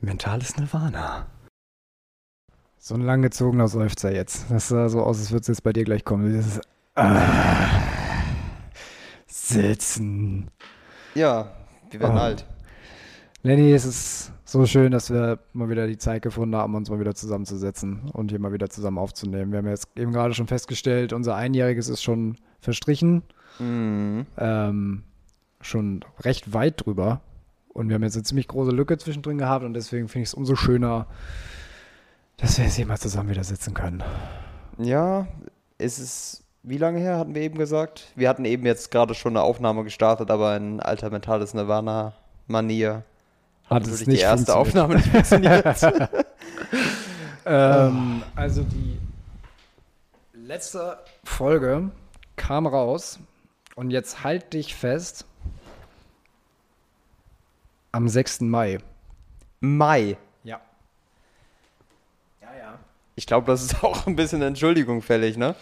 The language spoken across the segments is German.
Mentales Nirvana. So ein langgezogener Seufzer jetzt. Das sah so aus, als würde es jetzt bei dir gleich kommen. Dieses ah, Sitzen. Ja, wir werden Oh. alt. Lenny, es ist so schön, dass wir mal wieder die Zeit gefunden haben, uns mal wieder zusammenzusetzen und hier mal wieder zusammen aufzunehmen. Wir haben jetzt eben gerade schon festgestellt, unser Einjähriges ist schon verstrichen. Mhm. ähm, schon recht weit drüber. Und wir haben jetzt eine ziemlich große Lücke zwischendrin gehabt und deswegen finde ich es umso schöner, dass wir jetzt hier mal zusammen wieder sitzen können. Ja, ist es, wie lange her hatten wir eben gesagt? Wir hatten eben jetzt gerade schon eine Aufnahme gestartet, aber in alter mentales Nirvana-Manier. Hat es nicht die erste. Aufnahme nicht funktioniert. Ähm, also die letzte Folge kam raus und jetzt halt dich fest am 6. Mai. Mai. Ja. Ja, ja. Ich glaube, das ist auch ein bisschen Entschuldigung fällig, ne?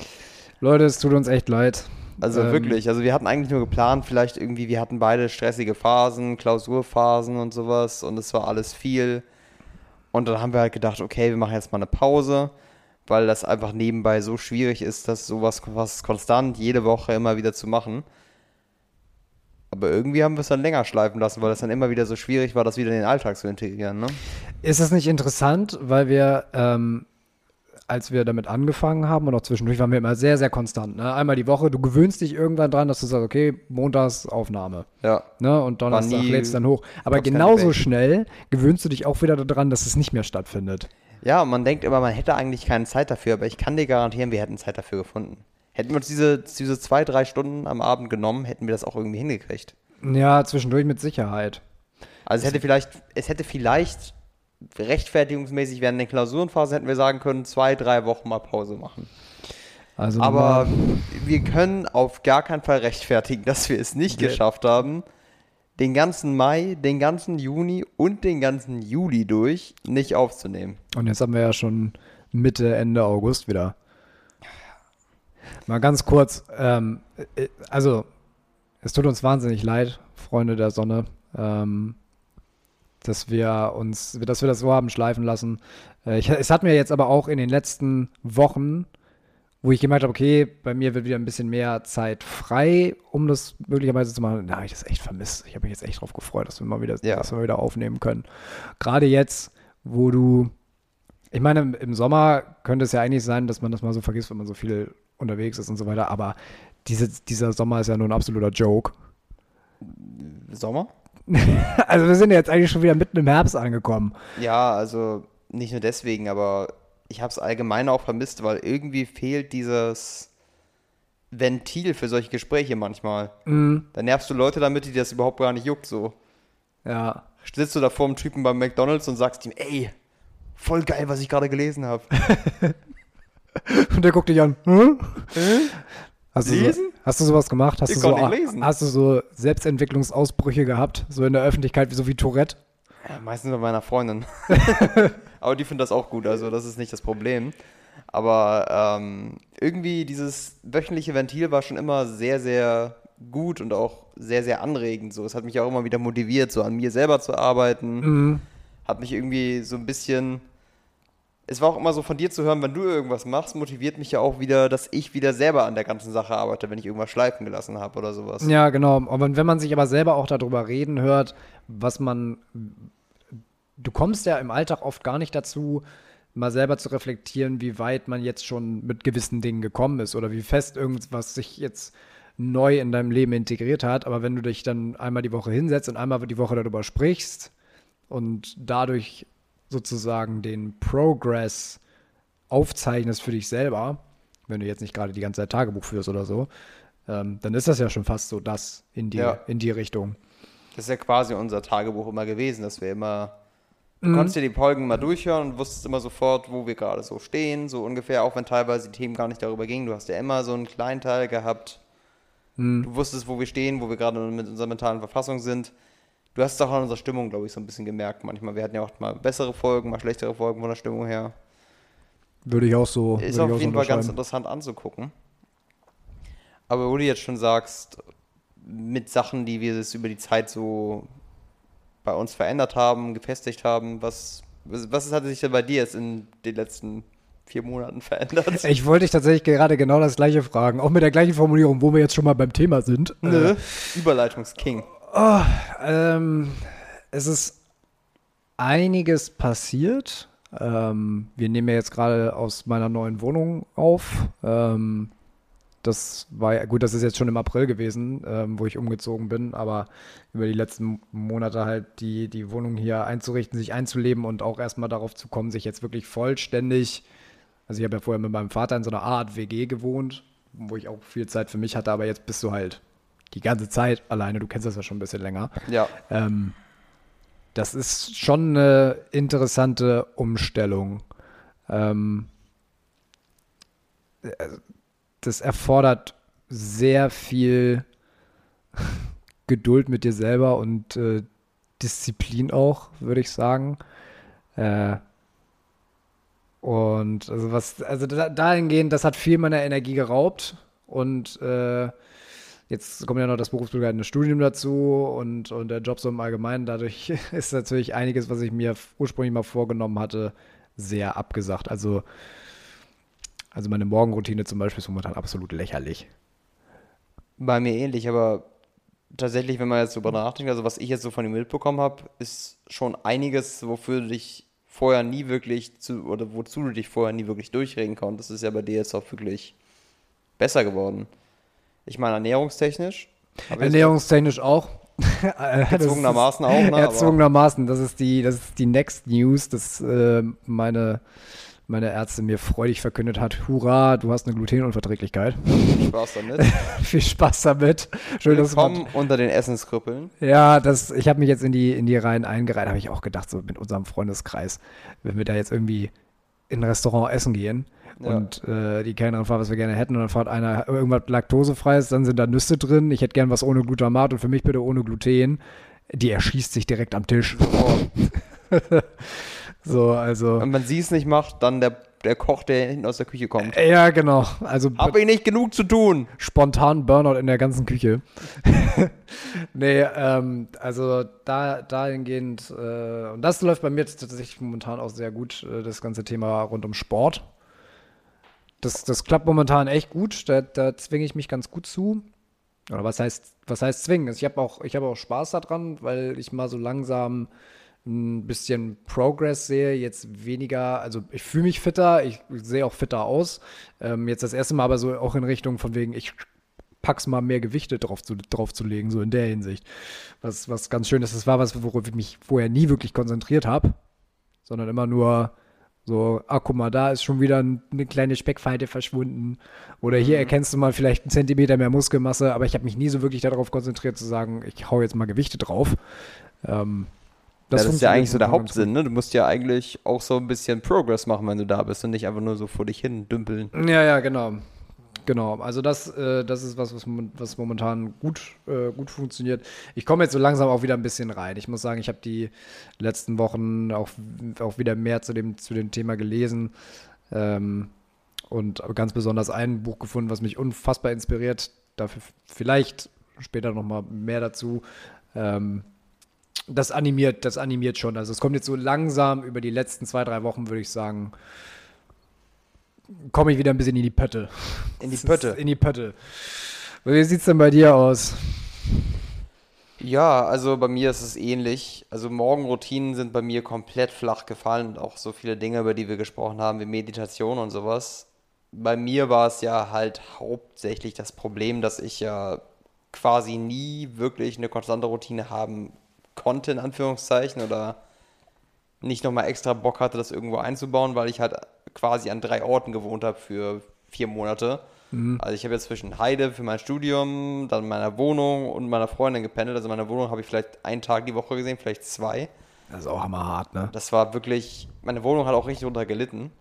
Leute, es tut uns echt leid. Also Ähm, wirklich, also wir hatten eigentlich nur geplant, vielleicht irgendwie, wir hatten beide stressige Phasen, Klausurphasen und sowas und es war alles viel. Und dann haben wir halt gedacht, okay, wir machen jetzt mal eine Pause, weil das einfach nebenbei so schwierig ist, dass sowas was konstant jede Woche immer wieder zu machen. Aber irgendwie haben wir es dann länger schleifen lassen, weil es dann immer wieder so schwierig war, das wieder in den Alltag zu integrieren, ne? Ist es nicht interessant, weil wir, ähm, als wir damit angefangen haben und auch zwischendurch waren wir immer sehr, sehr konstant. Ne? Einmal die Woche, du gewöhnst dich irgendwann dran, dass du sagst, okay, montags Aufnahme. Ja. Ne? Und Donnerstag lädst dann hoch. Aber genauso schnell gewöhnst du dich auch wieder daran, dass es nicht mehr stattfindet. Ja, man denkt immer, man hätte eigentlich keine Zeit dafür, aber ich kann dir garantieren, wir hätten Zeit dafür gefunden. Hätten wir uns diese, diese zwei, drei Stunden am Abend genommen, hätten wir das auch irgendwie hingekriegt. Ja, zwischendurch mit Sicherheit. Also es hätte vielleicht, es hätte vielleicht rechtfertigungsmäßig während der Klausurenphase hätten wir sagen können, zwei, drei Wochen mal Pause machen. Also Aber wir können auf gar keinen Fall rechtfertigen, dass wir es nicht Nee. geschafft haben, den ganzen Mai, den ganzen Juni und den ganzen Juli durch nicht aufzunehmen. Und jetzt haben wir ja schon Mitte, Ende August wieder. Mal ganz kurz, ähm, äh, also es tut uns wahnsinnig leid, Freunde der Sonne, ähm, dass wir uns, dass wir das so haben schleifen lassen. Äh, ich, es hat mir jetzt aber auch in den letzten Wochen, wo ich gemerkt habe, okay, bei mir wird wieder ein bisschen mehr Zeit frei, um das möglicherweise zu machen. Da habe ich das echt vermisst. Ich habe mich jetzt echt drauf gefreut, dass wir mal wieder, Ja. dass wir wieder aufnehmen können. Gerade jetzt, wo du ich meine, im- im Sommer könnte es ja eigentlich sein, dass man das mal so vergisst, wenn man so viel unterwegs ist und so weiter. Aber diese, dieser Sommer ist ja nur ein absoluter Joke. Sommer? Also wir sind ja jetzt eigentlich schon wieder mitten im Herbst angekommen. Ja, also nicht nur deswegen, aber ich habe es allgemein auch vermisst, weil irgendwie fehlt dieses Ventil für solche Gespräche manchmal. Mhm. Da nervst du Leute damit, die das überhaupt gar nicht juckt so. Ja. Sitzt du da vor dem Typen beim McDonalds und sagst ihm, ey, voll geil, was ich gerade gelesen habe. Und der guckt dich an. Hm? Hast, du so, hast du sowas gemacht? Hast Ich du, so, hast du so Selbstentwicklungsausbrüche gehabt? So in der Öffentlichkeit, so wie Tourette? Ja, meistens bei meiner Freundin. Aber die findet das auch gut, also das ist nicht das Problem. Aber ähm, irgendwie dieses wöchentliche Ventil war schon immer sehr, sehr gut und auch sehr, sehr anregend. So. Es hat mich auch immer wieder motiviert, so an mir selber zu arbeiten. Mhm. Hat mich irgendwie so ein bisschen. Es war auch immer so von dir zu hören, wenn du irgendwas machst, motiviert mich ja auch wieder, dass ich wieder selber an der ganzen Sache arbeite, wenn ich irgendwas schleifen gelassen habe oder sowas. Ja, genau. Aber wenn man sich aber selber auch darüber reden hört, was man. Du kommst ja im Alltag oft gar nicht dazu, mal selber zu reflektieren, wie weit man jetzt schon mit gewissen Dingen gekommen ist oder wie fest irgendwas sich jetzt neu in deinem Leben integriert hat. Aber wenn du dich dann einmal die Woche hinsetzt und einmal die Woche darüber sprichst und dadurch sozusagen den Progress aufzeichnest für dich selber, wenn du jetzt nicht gerade die ganze Zeit Tagebuch führst oder so, ähm, dann ist das ja schon fast so das in die, Ja. in die Richtung. Das ist ja quasi unser Tagebuch immer gewesen, dass wir immer. Du Mhm. konntest dir die Folgen mal durchhören und wusstest immer sofort, wo wir gerade so stehen, so ungefähr, auch wenn teilweise die Themen gar nicht darüber gingen. Du hast ja immer so einen kleinen Teil gehabt. Mhm. Du wusstest, wo wir stehen, wo wir gerade mit unserer mentalen Verfassung sind. Du hast es auch an unserer Stimmung, glaube ich, so ein bisschen gemerkt manchmal. Wir hatten ja auch mal bessere Folgen, mal schlechtere Folgen von der Stimmung her. Würde ich auch so. Ist auf jeden so Fall ganz interessant anzugucken. Aber wo du jetzt schon sagst, mit Sachen, die wir jetzt über die Zeit so bei uns verändert haben, gefestigt haben? Was, was, was hat sich denn bei dir jetzt in den letzten vier Monaten verändert? Ich wollte dich tatsächlich gerade genau das gleiche fragen, auch mit der gleichen Formulierung, wo wir jetzt schon mal beim Thema sind. Nö. Äh, Überleitungsking. Oh, ähm, es ist einiges passiert. Ähm, wir nehmen ja jetzt gerade aus meiner neuen Wohnung auf. Ähm, das war ja, gut, das ist jetzt schon im April gewesen, ähm, wo ich umgezogen bin, aber über die letzten Monate halt die, die Wohnung hier einzurichten, sich einzuleben und auch erstmal darauf zu kommen, sich jetzt wirklich vollständig, also ich habe ja vorher mit meinem Vater in so einer Art WG gewohnt, wo ich auch viel Zeit für mich hatte, aber jetzt bist du halt die ganze Zeit alleine, du kennst das ja schon ein bisschen länger. Ja. Ähm, das ist schon eine interessante Umstellung. Ähm, das erfordert sehr viel Geduld mit dir selber und äh, Disziplin auch, würde ich sagen. Äh, und also was, also da, dahingehend, das hat viel meiner Energie geraubt und äh, jetzt kommt ja noch das berufsbegleitende Studium dazu und, und der Job so im Allgemeinen. Dadurch ist natürlich einiges, was ich mir ursprünglich mal vorgenommen hatte, sehr abgesagt. Also also meine Morgenroutine zum Beispiel ist momentan absolut lächerlich. Bei mir ähnlich, aber tatsächlich, wenn man jetzt drüber nachdenkt, also was ich jetzt so von ihm mitbekommen habe, ist schon einiges, wofür du dich vorher nie wirklich zu, oder wozu du dich vorher nie wirklich durchregen konntest. Ist ja bei dir jetzt auch wirklich besser geworden. Ich meine, ernährungstechnisch. Ernährungstechnisch auch. Erzwungenermaßen auch, ne? Erzwungenermaßen, das ist die, das ist die Next News, dass äh, meine meine Ärztin mir freudig verkündet hat, hurra, du hast eine Glutenunverträglichkeit. Viel Spaß damit. Viel Spaß damit. Schön, Willkommen unter den Essenskrüppeln. Ja, das, ich habe mich jetzt in die, in die Reihen eingereiht, habe ich auch gedacht, so mit unserem Freundeskreis, wenn wir da jetzt irgendwie in ein Restaurant essen gehen ja. und äh, die Kellnerin fragt, was wir gerne hätten und dann fragt einer irgendwas laktosefreies, dann sind da Nüsse drin, ich hätte gern was ohne Glutamat und für mich bitte ohne Gluten. Die erschießt sich direkt am Tisch. Oh. So, also. Wenn man sie es nicht macht, dann der, der Koch, der hinten aus der Küche kommt. Ja, genau. Also habe ich nicht genug zu tun. Spontan Burnout in der ganzen Küche. nee, ähm, also da dahingehend, äh, und das läuft bei mir tatsächlich momentan auch sehr gut, äh, das ganze Thema rund um Sport. Das, das klappt momentan echt gut. Da, da zwinge ich mich ganz gut zu. Oder was heißt, was heißt zwingen? Also ich habe auch, hab auch Spaß daran, weil ich mal so langsam ein bisschen Progress sehe, jetzt weniger, also ich fühle mich fitter, ich sehe auch fitter aus. Ähm, jetzt das erste Mal aber so auch in Richtung von wegen, ich pack's mal mehr Gewichte drauf zu, drauf zu legen, so in der Hinsicht. Was, was ganz schön ist, das war was, worauf ich mich vorher nie wirklich konzentriert habe, sondern immer nur so, ah, guck mal, da ist schon wieder eine kleine Speckfalte verschwunden. Oder hier mhm. erkennst du mal vielleicht einen Zentimeter mehr Muskelmasse, aber ich habe mich nie so wirklich darauf konzentriert zu sagen, ich hau jetzt mal Gewichte drauf. Ähm, das, ja, das ist ja eigentlich so der Hauptsinn, ne? Du musst ja eigentlich auch so ein bisschen Progress machen, wenn du da bist und nicht einfach nur so vor dich hin dümpeln. Ja, ja, genau. Genau, also das, äh, das ist was, was, was momentan gut, äh, gut funktioniert. Ich komme jetzt so langsam auch wieder ein bisschen rein. Ich muss sagen, ich habe die letzten Wochen auch, auch wieder mehr zu dem, zu dem Thema gelesen ähm, und ganz besonders ein Buch gefunden, was mich unfassbar inspiriert. Dafür vielleicht später nochmal mehr dazu. Ähm, das animiert, das animiert schon. Also es kommt jetzt so langsam über die letzten zwei, drei Wochen, würde ich sagen, komme ich wieder ein bisschen in die Pötte. In die Pötte. In die Pötte. Wie sieht es denn bei dir aus? Ja, also bei mir ist es ähnlich. Also Morgenroutinen sind bei mir komplett flach gefallen und auch so viele Dinge, über die wir gesprochen haben, wie Meditation und sowas. Bei mir war es ja halt hauptsächlich das Problem, dass ich ja quasi nie wirklich eine konstante Routine haben konnte, in Anführungszeichen, oder nicht nochmal extra Bock hatte, das irgendwo einzubauen, weil ich halt quasi an drei Orten gewohnt habe für vier Monate. Mhm. Also ich habe jetzt zwischen Heide für mein Studium, dann meiner Wohnung und meiner Freundin gependelt. Also meine Wohnung habe ich vielleicht einen Tag die Woche gesehen, vielleicht zwei. Das ist auch hammerhart, ne? Das war wirklich, meine Wohnung hat auch richtig runter gelitten.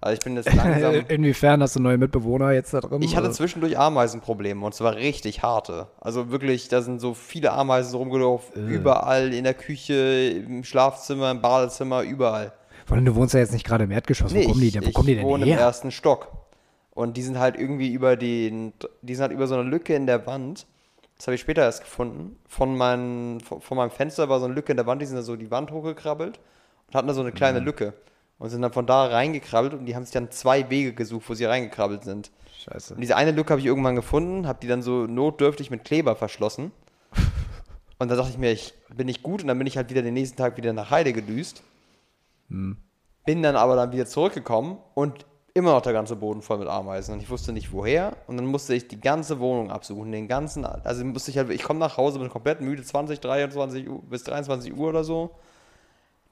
Also ich bin jetzt langsam. Inwiefern hast du neue Mitbewohner jetzt da drin? Ich hatte zwischendurch Ameisenprobleme und zwar richtig harte. Also wirklich, da sind so viele Ameisen rumgelaufen, äh. überall in der Küche, im Schlafzimmer, im Badezimmer, überall. Vor allem, du wohnst ja jetzt nicht gerade im Erdgeschoss. Nee, wo kommen die denn, wo kommen die denn wohne her? im ersten Stock. Und die sind halt irgendwie über den, die sind halt über so eine Lücke in der Wand, das habe ich später erst gefunden, von, mein, von, meinem Fenster war so eine Lücke in der Wand, die sind da so die Wand hochgekrabbelt und hatten da so eine kleine Lücke. Und sind dann von da reingekrabbelt und die haben sich dann zwei Wege gesucht, wo sie reingekrabbelt sind. Scheiße. Und diese eine Lücke habe ich irgendwann gefunden, habe die dann so notdürftig mit Kleber verschlossen. Und dann dachte ich mir, ich bin nicht gut und dann bin ich halt wieder den nächsten Tag wieder nach Heide gedüst. Bin dann aber dann wieder zurückgekommen und immer noch der ganze Boden voll mit Ameisen und ich wusste nicht woher und dann musste ich die ganze Wohnung absuchen, den ganzen, also musste ich halt, ich komme nach Hause, bin komplett müde, 20, 23 Uhr, bis 23 Uhr oder so,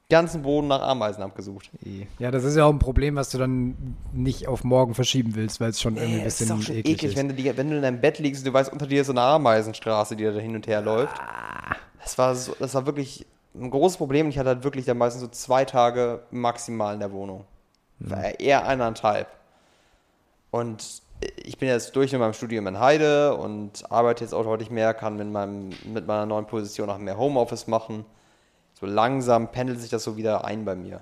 ganzen Boden nach Ameisen abgesucht. Ja, das ist ja auch ein Problem, was du dann nicht auf morgen verschieben willst, weil es schon irgendwie ein bisschen ist schon eklig, eklig, ist. wenn du, die, wenn du in deinem Bett liegst und du weißt, unter dir ist so eine Ameisenstraße, die da hin und her läuft. Das war, so, das war wirklich ein großes Problem. Ich hatte halt wirklich dann meistens so zwei Tage maximal in der Wohnung. War eher eineinhalb. Und ich bin jetzt durch mit meinem Studium in Heide und arbeite jetzt auch deutlich mehr, kann mit, meinem, mit meiner neuen Position auch mehr Homeoffice machen. So langsam pendelt sich das so wieder ein bei mir.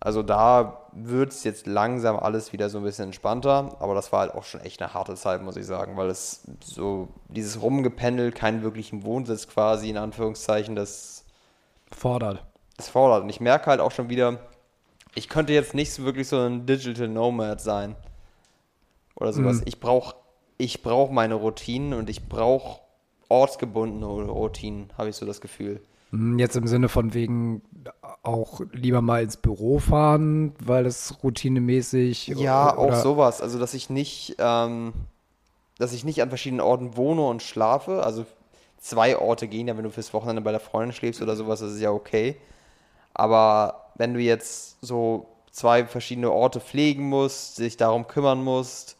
Also da wird es jetzt langsam alles wieder so ein bisschen entspannter, aber das war halt auch schon echt eine harte Zeit, muss ich sagen, weil es so dieses Rumgependel, keinen wirklichen Wohnsitz quasi, in Anführungszeichen, das, Fordert. das fordert. Und ich merke halt auch schon wieder, ich könnte jetzt nicht so wirklich so ein Digital Nomad sein oder sowas. Mhm. Ich brauche ich brauch meine Routinen und ich brauche ortsgebundene Routinen, habe ich so das Gefühl. Hm, Jetzt im Sinne von wegen auch lieber mal ins Büro fahren, weil es routinemäßig Ja, auch oder- sowas. Also, dass ich nicht, ähm, dass ich nicht an verschiedenen Orten wohne und schlafe. Also zwei Orte gehen ja, wenn du fürs Wochenende bei der Freundin schläfst oder sowas, das ist ja okay. Aber wenn du jetzt so zwei verschiedene Orte pflegen musst, dich darum kümmern musst,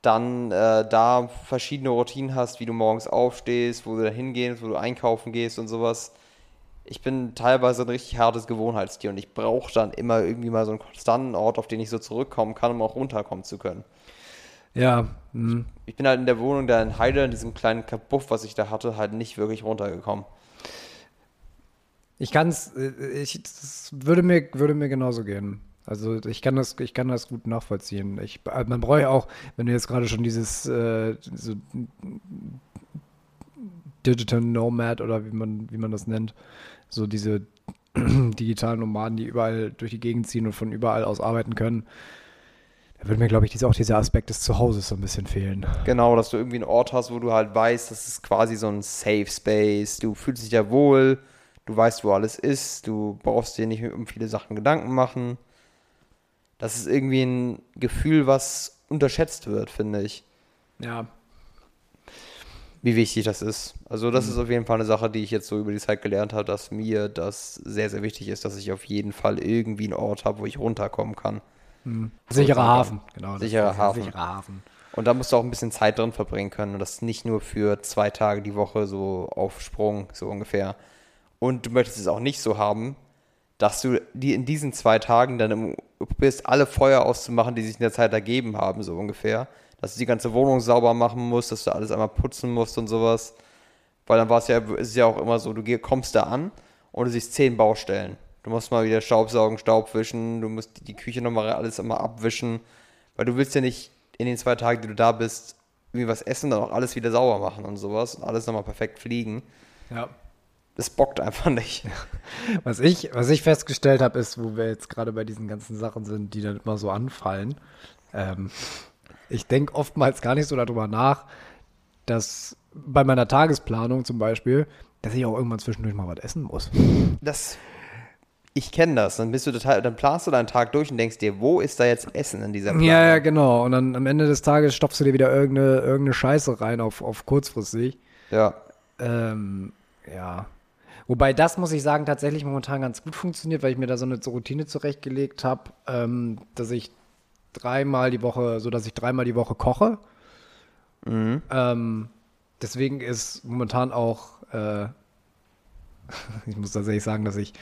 dann äh, da verschiedene Routinen hast, wie du morgens aufstehst, wo du da hingehst, wo du einkaufen gehst und sowas. Ich bin teilweise ein richtig hartes Gewohnheitstier und ich brauche dann immer irgendwie mal so einen konstanten Ort, auf den ich so zurückkommen kann, um auch runterkommen zu können. Ja, hm. Ich bin halt in der Wohnung da in Heide, in diesem kleinen Kabuff, was ich da hatte, halt nicht wirklich runtergekommen. ich kann es, ich, das würde mir, würde mir genauso gehen. Also ich kann das, ich kann das gut nachvollziehen. Ich, äh, man braucht ja auch, wenn du jetzt gerade schon dieses äh, so Digital Nomad oder wie man, wie man das nennt, so diese digitalen Nomaden, die überall durch die Gegend ziehen und von überall aus arbeiten können, da würde mir, glaube ich, dieser, auch dieser Aspekt des Zuhauses so ein bisschen fehlen. Genau, dass du irgendwie einen Ort hast, wo du halt weißt, das ist quasi so ein Safe Space. Du fühlst dich da wohl, du weißt, wo alles ist, du brauchst dir nicht um viele Sachen Gedanken machen. Das ist irgendwie ein Gefühl, was unterschätzt wird, finde ich, Ja, wie wichtig das ist. Also das ist auf jeden Fall eine Sache, die ich jetzt so über die Zeit gelernt habe, dass mir das sehr, sehr wichtig ist, dass ich auf jeden Fall irgendwie einen Ort habe, wo ich runterkommen kann. Sicherer Hafen. Genau, Sicherer Hafen. Sicherer Hafen. Und da musst du auch ein bisschen Zeit drin verbringen können und das nicht nur für zwei Tage die Woche so auf Sprung, so ungefähr. Und du möchtest es auch nicht so haben, dass du die in diesen zwei Tagen dann im, probierst, alle Feuer auszumachen, die sich in der Zeit ergeben haben, so ungefähr. Dass du die ganze Wohnung sauber machen musst, dass du alles einmal putzen musst und sowas. Weil dann war es ja, ist ja auch immer so, du kommst da an und du siehst zehn Baustellen. Du musst mal wieder Staubsaugen, Staub wischen, du musst die- Küche nochmal alles immer abwischen, weil du willst ja nicht in den zwei Tagen, die du da bist, irgendwie was essen, dann auch alles wieder sauber machen und sowas und alles nochmal perfekt fliegen. Ja. Das bockt einfach nicht. Was ich, was ich festgestellt habe, ist, wo wir jetzt gerade bei diesen ganzen Sachen sind, die dann immer so anfallen. Ähm, ich denke oftmals gar nicht so darüber nach, dass bei meiner Tagesplanung zum Beispiel, dass ich auch irgendwann zwischendurch mal was essen muss. Das, ich kenne das. Dann bist du total, dann planst du deinen Tag durch und denkst dir, wo ist da jetzt Essen in dieser Planung? Ja, ja, genau. Und dann am Ende des Tages stopfst du dir wieder irgendeine, irgendeine Scheiße rein auf, auf kurzfristig. ja. Ähm, ja. Wobei das, muss ich sagen, tatsächlich momentan ganz gut funktioniert, weil ich mir da so eine Routine zurechtgelegt habe, ähm, dass ich dreimal die Woche, so dass ich dreimal die Woche koche. Ähm, deswegen ist momentan auch, äh, ich muss tatsächlich sagen, dass ich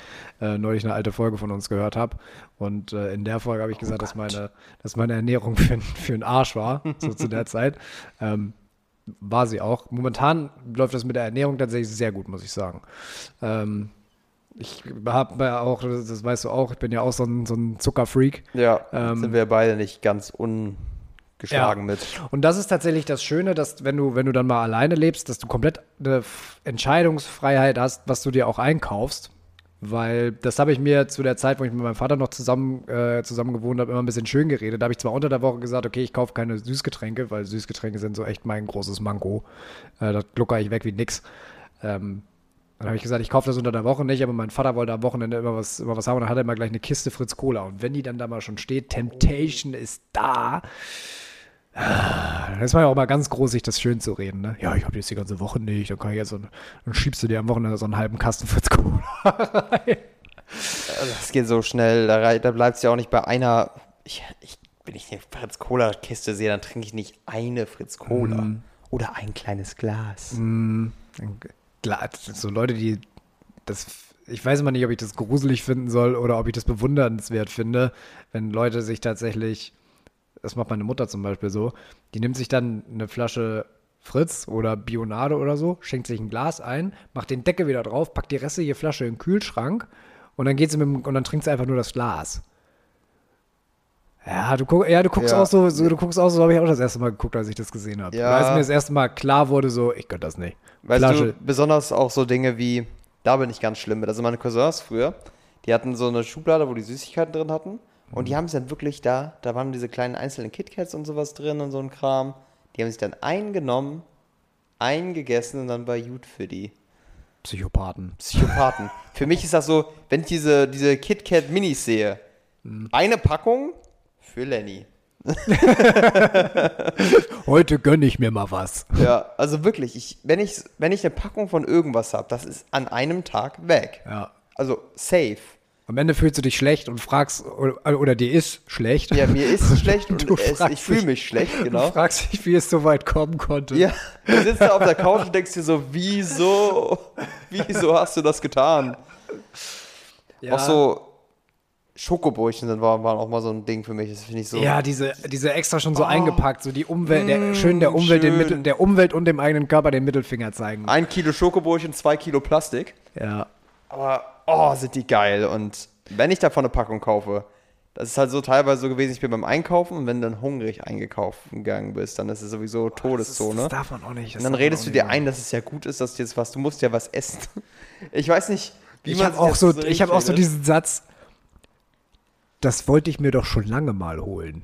äh, neulich eine alte Folge von uns gehört habe. Und äh, in der Folge habe ich gesagt, dass meine, dass meine Ernährung für, für einen Arsch war, so zu der Zeit. Ähm, war sie auch. Momentan läuft das mit der Ernährung tatsächlich sehr gut, muss ich sagen. Ähm, ich habe ja auch, das weißt du auch, ich bin ja auch so ein, so ein Zuckerfreak. Ja, Ähm, sind wir beide nicht ganz geschlagen mit. Und das ist tatsächlich das Schöne, dass wenn du, wenn du dann mal alleine lebst, dass du komplett eine Entscheidungsfreiheit hast, was du dir auch einkaufst. Weil das habe ich mir zu der Zeit, wo ich mit meinem Vater noch zusammen, äh, zusammen gewohnt habe, immer ein bisschen schön geredet. Da habe ich zwar unter der Woche gesagt, okay, ich kaufe keine Süßgetränke, weil Süßgetränke sind so echt mein großes Manko. Äh, das glucker ich weg wie nix. Ähm, dann habe ich gesagt, ich kaufe das unter der Woche nicht, aber mein Vater wollte am Wochenende immer was, immer was haben und dann hat er immer gleich eine Kiste Fritz Cola. Und wenn die dann da mal schon steht, Temptation ist da, ist man ja auch mal ganz groß, sich das schön zu reden. Ne? Ja, ich habe jetzt die ganze Woche nicht, dann kann ich jetzt so, dann schiebst du dir am Wochenende so einen halben Kasten Fritz Cola rein. Das geht so schnell, da, da bleibt es ja auch nicht bei einer. Ich, ich, wenn ich eine Fritz Cola-Kiste sehe, dann trinke ich nicht eine Fritz Cola. Oder ein kleines Glas. Das sind so Leute, die das, ich weiß immer nicht, ob ich das gruselig finden soll oder ob ich das bewundernswert finde, wenn Leute sich tatsächlich, das macht meine Mutter zum Beispiel so, die nimmt sich dann eine Flasche Fritz oder Bionade oder so, schenkt sich ein Glas ein, macht den Deckel wieder drauf, packt die restliche Flasche in den Kühlschrank und dann geht sie mit dem, und dann trinkt sie einfach nur das Glas. Ja, du, guck, ja, du guckst Ja. auch so, so, du guckst auch so, habe ich auch das erste Mal geguckt, als ich das gesehen habe. Ja. Als mir das erste Mal klar wurde, so, ich könnte das nicht. Weißt Flasche. du, besonders auch so Dinge wie, da bin ich ganz schlimm mit. Also meine Cousins früher, die hatten so eine Schublade, wo die Süßigkeiten drin hatten. Und die haben es dann wirklich da, da waren diese kleinen einzelnen KitKats und sowas drin und so ein Kram. Die haben sich dann eingenommen, eingegessen und dann war gut für die. Psychopathen. Psychopathen. für mich ist das so, wenn ich diese, diese KitKat Minis sehe, eine Packung für Lenny. Heute gönne ich mir mal was. Ja, also wirklich, ich, wenn, ich, wenn ich eine Packung von irgendwas habe, das ist an einem Tag weg. Ja. Also safe. Am Ende fühlst du dich schlecht und fragst, oder, oder dir ist schlecht. Ja, mir ist schlecht und Du es, fragst ich fühle mich schlecht, Du genau. fragst dich, wie es so weit kommen konnte. Ja, du sitzt da auf der Couch und denkst dir so, wieso, wieso hast du das getan? ja. Auch so Schokobrötchen sind, waren, waren auch mal so ein Ding für mich. Das finde ich so. Ja, diese, diese extra schon so eingepackt, so die Umwelt, der, schön der Umwelt, den schön. Mittel, der Umwelt und dem eigenen Körper den Mittelfinger zeigen. Ein Kilo Schokobrötchen, zwei Kilo Plastik. Ja. Aber, oh, sind die geil. Und wenn ich davon eine Packung kaufe, das ist halt so teilweise so gewesen, ich bin beim Einkaufen und wenn du dann hungrig eingekauft gegangen bist, dann ist es sowieso Todeszone. Das darf man auch nicht. Und dann redest du dir ein, dass es ja gut ist, dass du jetzt was, du musst ja was essen. Ich weiß nicht, wie Ich man habe auch, das so, ich hab auch so diesen Satz, das wollte ich mir doch schon lange mal holen.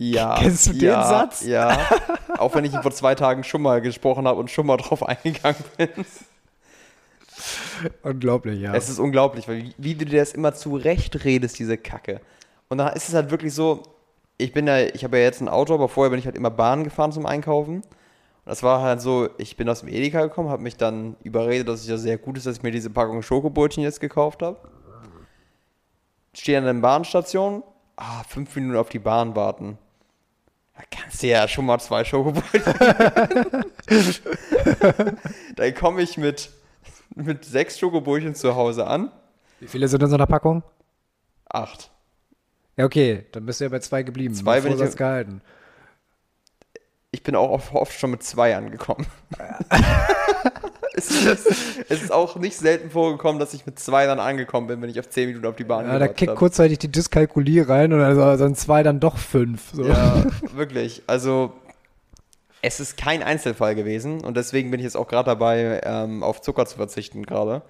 Ja, Kennst du den ja, Satz? Ja. Auch wenn ich ihn vor zwei Tagen schon mal gesprochen habe und schon mal drauf eingegangen bin. Unglaublich, ja. Es ist unglaublich, weil wie, wie du dir das immer zurecht redest, diese Kacke. Und da ist es halt wirklich so, ich bin ja, ich habe ja jetzt ein Auto, aber vorher bin ich halt immer Bahn gefahren zum Einkaufen. Und das war halt so, ich bin aus dem Edeka gekommen, habe mich dann überredet, dass es ja sehr gut ist, dass ich mir diese Packung Schokobrötchen jetzt gekauft habe. Stehe an der Bahnstation, ah, fünf Minuten auf die Bahn warten. Da kannst du ja schon mal zwei Schokobrötchen. dann komme ich mit, mit sechs Schokobrötchen zu Hause an. Wie viele sind in so einer Packung? Acht. Ja, okay, dann bist du ja bei zwei geblieben. Zwei bin ich- Vorsatz gehalten. Ich bin auch oft, schon mit zwei angekommen. es, ist, es ist auch nicht selten vorgekommen, dass ich mit zwei dann angekommen bin, wenn ich auf zehn Minuten auf die Bahn Ja, da kickt hab. kurzzeitig die Dyskalkulie rein und also sind zwei dann doch fünf. So. Ja, wirklich. Also, es ist kein Einzelfall gewesen und deswegen bin ich jetzt auch gerade dabei, ähm, auf Zucker zu verzichten gerade.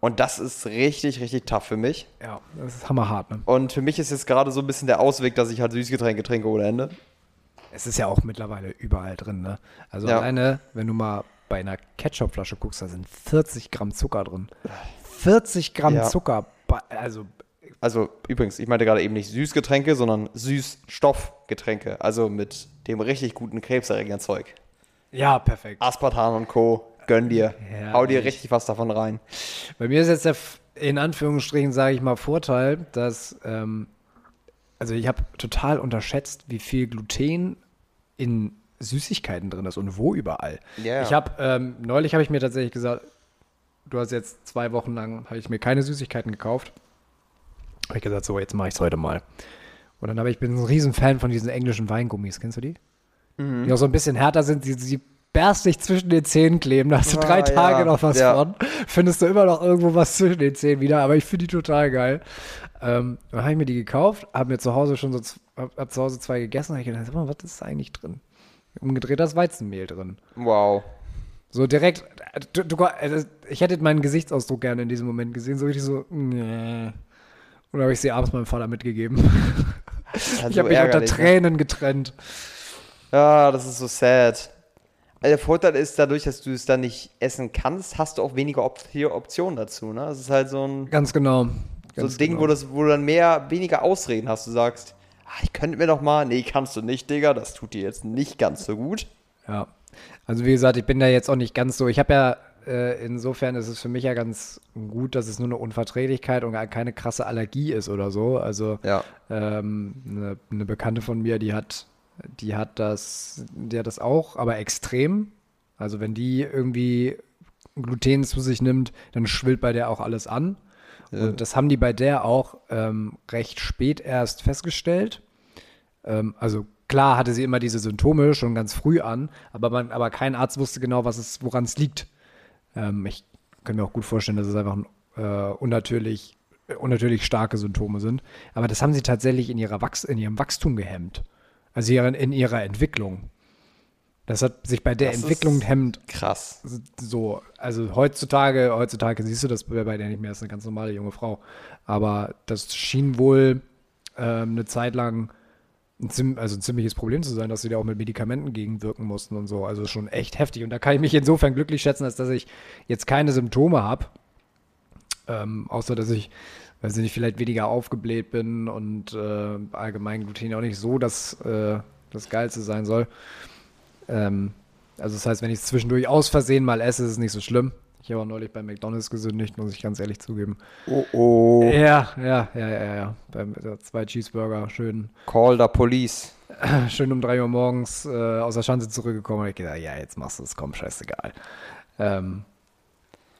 Und das ist richtig, richtig tough für mich. Ja, das ist hammerhart, ne? Und für mich ist jetzt gerade so ein bisschen der Ausweg, dass ich halt Süßgetränke trinke ohne Ende. Es ist ja auch mittlerweile überall drin, ne? Also Ja. alleine, wenn du mal bei einer Ketchupflasche guckst, da sind 40 Gramm Zucker drin. 40 Gramm Ja. Zucker. Also, Also übrigens, ich meinte gerade eben nicht Süßgetränke, sondern Süßstoffgetränke. Also mit dem richtig guten krebserregenden Zeug. ja, perfekt. Aspartan und Co. Gönn dir. Ja, Hau dir richtig was davon rein. Bei mir ist jetzt der, in Anführungsstrichen, sage ich mal, Vorteil, dass, ähm, also ich habe total unterschätzt, wie viel Gluten in Süßigkeiten drin ist und wo überall. Ja. Ich habe, ähm, neulich habe ich mir tatsächlich gesagt, du hast jetzt zwei Wochen lang, habe ich mir keine Süßigkeiten gekauft. Habe ich gesagt, so, jetzt mache ich es heute mal. Und dann habe ich, bin ein riesen Fan von diesen englischen Weingummis. Kennst du die? Die auch so ein bisschen härter sind, die, die dich zwischen den Zähnen kleben. Da hast du drei Ah, Tage ja, noch was ja. von. Findest du immer noch irgendwo was zwischen den Zähnen wieder, aber ich finde die total geil. Ähm, dann habe ich mir die gekauft, habe mir zu Hause schon so, hab, hab zu Hause zwei gegessen, habe ich gedacht, sag mal, was ist da eigentlich drin? Umgedrehtes Weizenmehl drin. Wow. So direkt, du, du, also ich hätte meinen Gesichtsausdruck gerne in diesem Moment gesehen, so richtig so, nee. Und dann habe ich sie abends meinem Vater mitgegeben. Also ich habe mich unter ne? Tränen getrennt. Ja, das ist so sad. Also Der Vorteil ist, dadurch, dass du es dann nicht essen kannst, hast du auch weniger Op Optionen dazu. Ne? Das ist halt so ein, Ganz genau. so Ganz ein Ding, genau. wo, das, wo du dann mehr, weniger Ausreden hast. Du sagst, ah, ich könnte mir doch mal, nee, kannst du nicht, Digga, das tut dir jetzt nicht ganz so gut. Ja. Also wie gesagt, ich bin da jetzt auch nicht ganz so. Ich habe ja, äh, insofern ist es für mich ja ganz gut, dass es nur eine Unverträglichkeit und gar keine krasse Allergie ist oder so. Also Ja. ähm, eine, eine Bekannte von mir, die hat, die hat das, die hat das auch, aber extrem. Also wenn die irgendwie Gluten zu sich nimmt, dann schwillt bei der auch alles an. Und das haben die bei der auch ähm, recht spät erst festgestellt. Ähm, also klar hatte sie immer diese Symptome schon ganz früh an, aber, man, aber kein Arzt wusste genau, was es, woran es liegt. Ähm, ich kann mir auch gut vorstellen, dass es einfach ein, äh, unnatürlich, äh, unnatürlich starke Symptome sind. Aber das haben sie tatsächlich in, ihrer Wachs in ihrem Wachstum gehemmt. Also ihren, in ihrer Entwicklung. Das hat sich bei der Das Entwicklung hemmt Krass. so, also heutzutage, heutzutage siehst du das bei der nicht mehr, ist eine ganz normale junge Frau. Aber das schien wohl ähm, eine Zeit lang also ein ziemliches Problem zu sein, dass sie da auch mit Medikamenten gegenwirken mussten und so. Also schon echt heftig. Und da kann ich mich insofern glücklich schätzen, als dass ich jetzt keine Symptome habe. Ähm, außer dass ich, weiß ich nicht, vielleicht weniger aufgebläht bin und äh, allgemein Gluten auch nicht so das, äh, das Geilste sein soll. Ähm, also das heißt, wenn ich es zwischendurch aus Versehen mal esse, ist es nicht so schlimm. Ich habe auch neulich bei McDonalds gesündigt, muss ich ganz ehrlich zugeben. Oh oh. Ja, ja, ja, ja, ja. Beim äh, zwei Cheeseburger, schön, Call the police. schön um 3 Uhr morgens äh, aus der Schanze zurückgekommen. Und ich gedacht, ja, jetzt machst du es, komm, scheißegal. Ähm,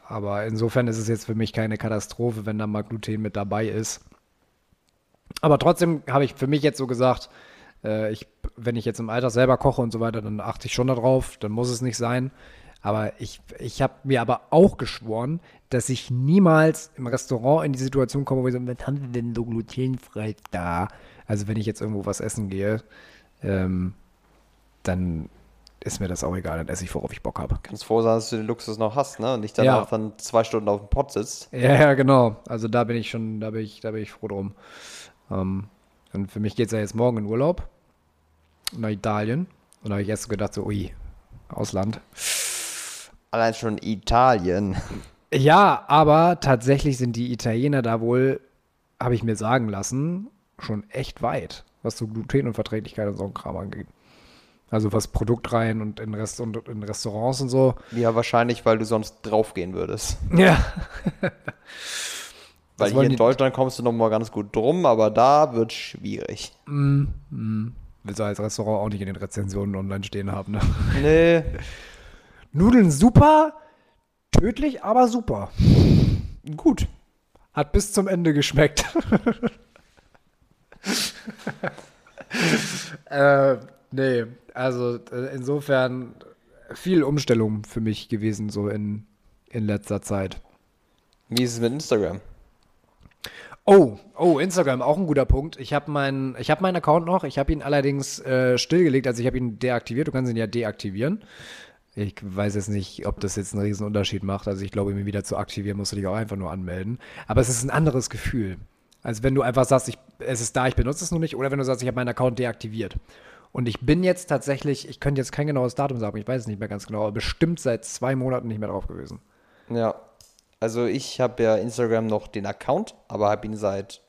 aber insofern ist es jetzt für mich keine Katastrophe, wenn da mal Gluten mit dabei ist. Aber trotzdem habe ich für mich jetzt so gesagt, äh, ich, wenn ich jetzt im Alter selber koche und so weiter, dann achte ich schon darauf, dann muss es nicht sein. Aber ich, ich habe mir aber auch geschworen, dass ich niemals im Restaurant in die Situation komme, wo ich so, was haben wir denn so glutenfrei da? Also wenn ich jetzt irgendwo was essen gehe, ähm, dann ist mir das auch egal, dann esse ich, worauf ich Bock habe. Kannst froh sein, dass du den Luxus noch hast, ne? Und nicht dann Ja. dann zwei Stunden auf dem Pott sitzt. Ja, ja, genau. Also da bin ich schon, da bin ich, da bin ich froh drum. Ähm, und für mich geht es ja jetzt morgen in Urlaub nach Italien. Und da habe ich erst so gedacht, so, ui, Ausland. Allein schon Italien. Ja, aber tatsächlich sind die Italiener da wohl, habe ich mir sagen lassen, schon echt weit, was so Glutenunverträglichkeit und so ein Kram angeht. Also was Produktreihen und in, Rest und in Restaurants und so. Ja, wahrscheinlich, weil du sonst draufgehen würdest. Ja. Weil hier in Deutschland kommst du noch mal ganz gut drum, aber da wird schwierig. Willst du als Restaurant auch nicht in den Rezensionen online stehen haben, ne? Nee. Nudeln super, tödlich, aber super. Gut. Hat bis zum Ende geschmeckt. äh, nee, also äh, insofern viel Umstellung für mich gewesen, so in, in letzter Zeit. Wie ist es mit Instagram? Oh, oh, Instagram, auch ein guter Punkt. Ich habe meinen ich hab meinen Account noch, ich habe ihn allerdings äh, stillgelegt, also ich habe ihn deaktiviert, du kannst ihn ja deaktivieren. Ich weiß jetzt nicht, ob das jetzt einen riesen Unterschied macht. Also ich glaube, ihn wieder zu aktivieren, musst du dich auch einfach nur anmelden. Aber es ist ein anderes Gefühl. als wenn du einfach sagst, ich, es ist da, ich benutze es nur nicht, oder wenn du sagst, ich habe meinen Account deaktiviert. Und ich bin jetzt tatsächlich, ich könnte jetzt kein genaues Datum sagen, ich weiß es nicht mehr ganz genau, aber bestimmt seit zwei Monaten nicht mehr drauf gewesen. Ja. Also ich habe ja Instagram noch den Account, aber habe ihn seit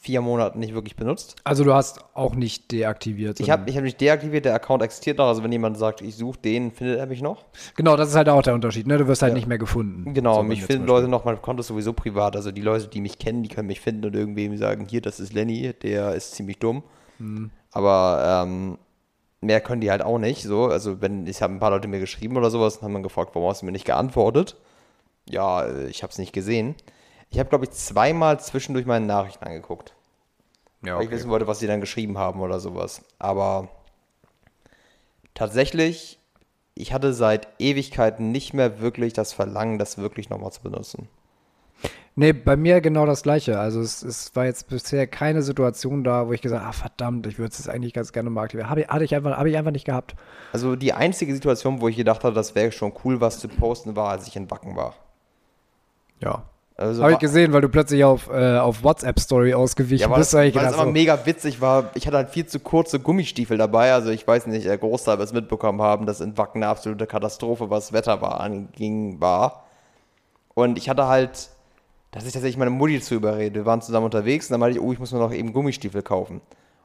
vier Monaten nicht wirklich benutzt. Also du hast auch nicht deaktiviert. Ich habe ich hab mich deaktiviert, der Account existiert noch. Also wenn jemand sagt, ich suche den, findet er mich noch. Genau, das ist halt auch der Unterschied, ne? Du wirst halt Ja. nicht mehr gefunden. Genau, So mich finden Leute noch, mein Konto ist sowieso privat. Also die Leute, die mich kennen, die können mich finden und irgendwem sagen, hier, das ist Lenny, der ist ziemlich dumm. Mhm. Aber ähm, mehr können die halt auch nicht. So, also wenn, ich habe ein paar Leute mir geschrieben oder sowas und haben dann gefragt, warum hast du mir nicht geantwortet? Ja, äh, ich habe es nicht gesehen. Ich habe, glaube ich, zweimal zwischendurch meine Nachrichten angeguckt. Ja, weil ich okay. wissen wollte, was sie dann geschrieben haben oder sowas. Aber tatsächlich, ich hatte seit Ewigkeiten nicht mehr wirklich das Verlangen, das wirklich nochmal zu benutzen. Nee, bei mir genau das Gleiche. Also es, es war jetzt bisher keine Situation da, wo ich gesagt habe, ah verdammt, ich würde es eigentlich ganz gerne mal aktivieren. Habe ich, hatte ich, einfach, habe ich einfach nicht gehabt. Also die einzige Situation, wo ich gedacht habe, das wäre schon cool, was zu posten, war, als ich in Wacken war. Ja. Also Habe ich gesehen, weil du plötzlich auf, äh, auf WhatsApp-Story ausgewichen Ja, bist. ich weil gedacht, aber so, mega witzig war. Ich hatte halt viel zu kurze Gummistiefel dabei. Also ich weiß nicht, der Großteil wird es mitbekommen haben, dass in Wacken eine absolute Katastrophe, was Wetter war, anging, war. Und ich hatte halt, dass ich tatsächlich meine Mutti zu überrede. Wir waren zusammen unterwegs und dann meinte ich, oh, ich muss mir noch eben Gummistiefel kaufen.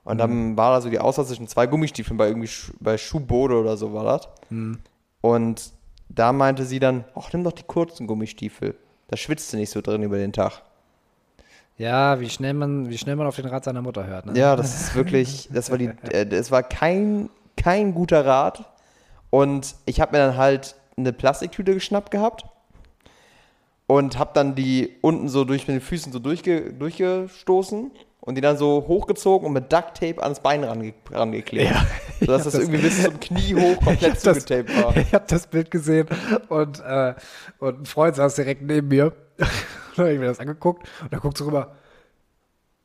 Und dann war da so die Auswahl zwischen zwei Gummistiefeln bei irgendwie bei Schuhbode oder so war das. Und da meinte sie dann, ach, nimm doch die kurzen Gummistiefel. Da schwitzt du nicht so drin über den Tag. ja, wie schnell, man, wie schnell man auf den Rat seiner Mutter hört. Ne? Ja, das ist wirklich, das war die, äh, das war kein, kein guter Rat. Und ich habe mir dann halt eine Plastiktüte geschnappt gehabt und habe dann die unten so durch mit den Füßen so durchge, durchgestoßen und die dann so hochgezogen und mit Duct Tape ans Bein range, rangeklebt. Ja, sodass das, das- irgendwie bis zum Knie hoch komplett zugetaped war. ich habe das Bild gesehen und, äh, und ein Freund saß direkt neben mir. und habe ich mir das angeguckt und da guckt so rüber.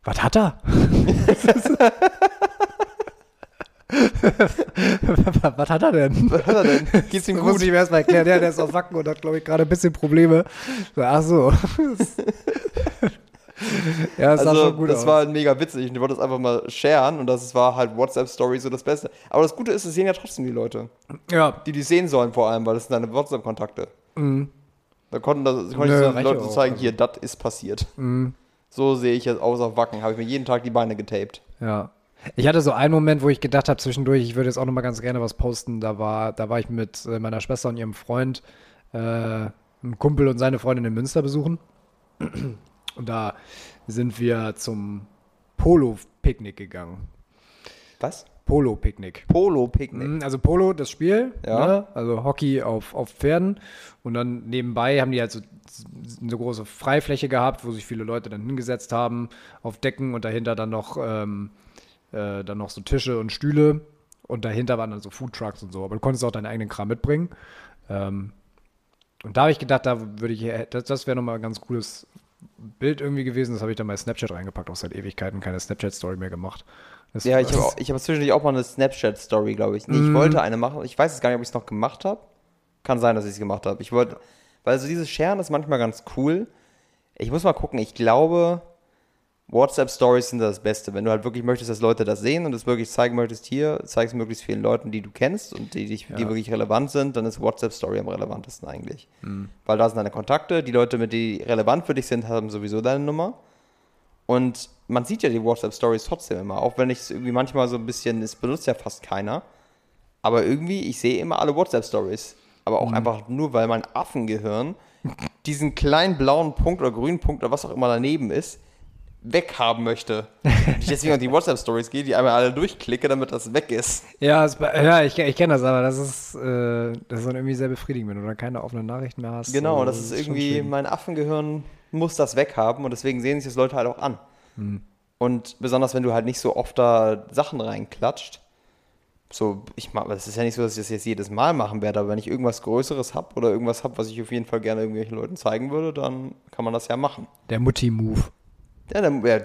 Was hat er? Was hat er denn? Was hat er denn? Geht's ihm Das muss gut? ich erstmal erklären. Ja, der ist auf Wacken und hat, glaube ich, gerade ein bisschen Probleme. So, ach so. Ja, sah Also, gut das aus. war halt mega witzig. Ich wollte das einfach mal sharen und das war halt WhatsApp-Story so das Beste. Aber das Gute ist, es sehen ja trotzdem die Leute. ja, die die sehen sollen vor allem, weil das sind deine WhatsApp-Kontakte. Da konnten das, konnte Mhm. Nö, ich so so auch, zeigen, also. hier, das ist passiert. So sehe ich jetzt aus auf Wacken, habe ich mir jeden Tag die Beine getaped. Ja. Ich hatte so einen Moment, wo ich gedacht habe zwischendurch, ich würde jetzt auch noch mal ganz gerne was posten. Da war, da war ich mit äh, meiner Schwester und ihrem Freund, äh, einen Kumpel und seine Freundin in Münster besuchen. Und da sind wir zum Polo-Picknick gegangen. Was? Polo-Picknick. Polo-Picknick. Mhm, Also Polo, das Spiel, Ja. ne? also Hockey auf, auf Pferden. Und dann nebenbei haben die halt so eine große Freifläche gehabt, wo sich viele Leute dann hingesetzt haben auf Decken und dahinter dann noch, ähm, äh, dann noch so Tische und Stühle. Und dahinter waren dann so Foodtrucks und so. Aber du konntest auch deinen eigenen Kram mitbringen. Ähm, und da habe ich gedacht, da würde ich, das, das wäre nochmal ein ganz cooles Bild irgendwie gewesen. Das habe ich dann bei Snapchat reingepackt. Auch seit Ewigkeiten keine Snapchat-Story mehr gemacht. Das, Ja, ich habe ich habe zwischendurch auch mal eine Snapchat-Story, glaube ich. Nee, ich wollte eine machen. Ich weiß jetzt gar nicht, ob ich es noch gemacht habe. Kann sein, dass ich es gemacht habe. Ich wollte, weil so dieses Sharen ist manchmal ganz cool. Ich muss mal gucken. Ich glaube, WhatsApp-Stories sind das Beste. Wenn du halt wirklich möchtest, dass Leute das sehen und es wirklich zeigen möchtest, hier, zeig es möglichst vielen Leuten, die du kennst und die, dich, die Ja. wirklich relevant sind, dann ist WhatsApp-Story am relevantesten eigentlich. Weil da sind deine Kontakte, die Leute, mit die relevant für dich sind, haben sowieso deine Nummer. Und man sieht ja die WhatsApp-Stories trotzdem immer, auch wenn ich es irgendwie manchmal so ein bisschen, es benutzt ja fast keiner. Aber irgendwie, ich sehe immer alle WhatsApp-Stories. Aber auch einfach nur, weil mein Affengehirn diesen kleinen blauen Punkt oder grünen Punkt oder was auch immer daneben ist, weghaben möchte. Ich deswegen auf die WhatsApp-Stories gehe, die einmal alle durchklicke, damit das weg ist. Ja, es, ja ich, ich kenne das, aber das ist, äh, das ist dann irgendwie sehr befriedigend, wenn du dann keine offenen Nachrichten mehr hast. Genau, So, das ist irgendwie, mein Affengehirn muss das weghaben und deswegen sehen sich das Leute halt auch an. Hm. Und besonders wenn du halt nicht so oft da Sachen reinklatscht. So, ich mach, das ist ja nicht so, dass ich das jetzt jedes Mal machen werde, aber wenn ich irgendwas Größeres habe oder irgendwas habe, was ich auf jeden Fall gerne irgendwelchen Leuten zeigen würde, dann kann man das ja machen. Der Mutti-Move. Ja, dann, ja,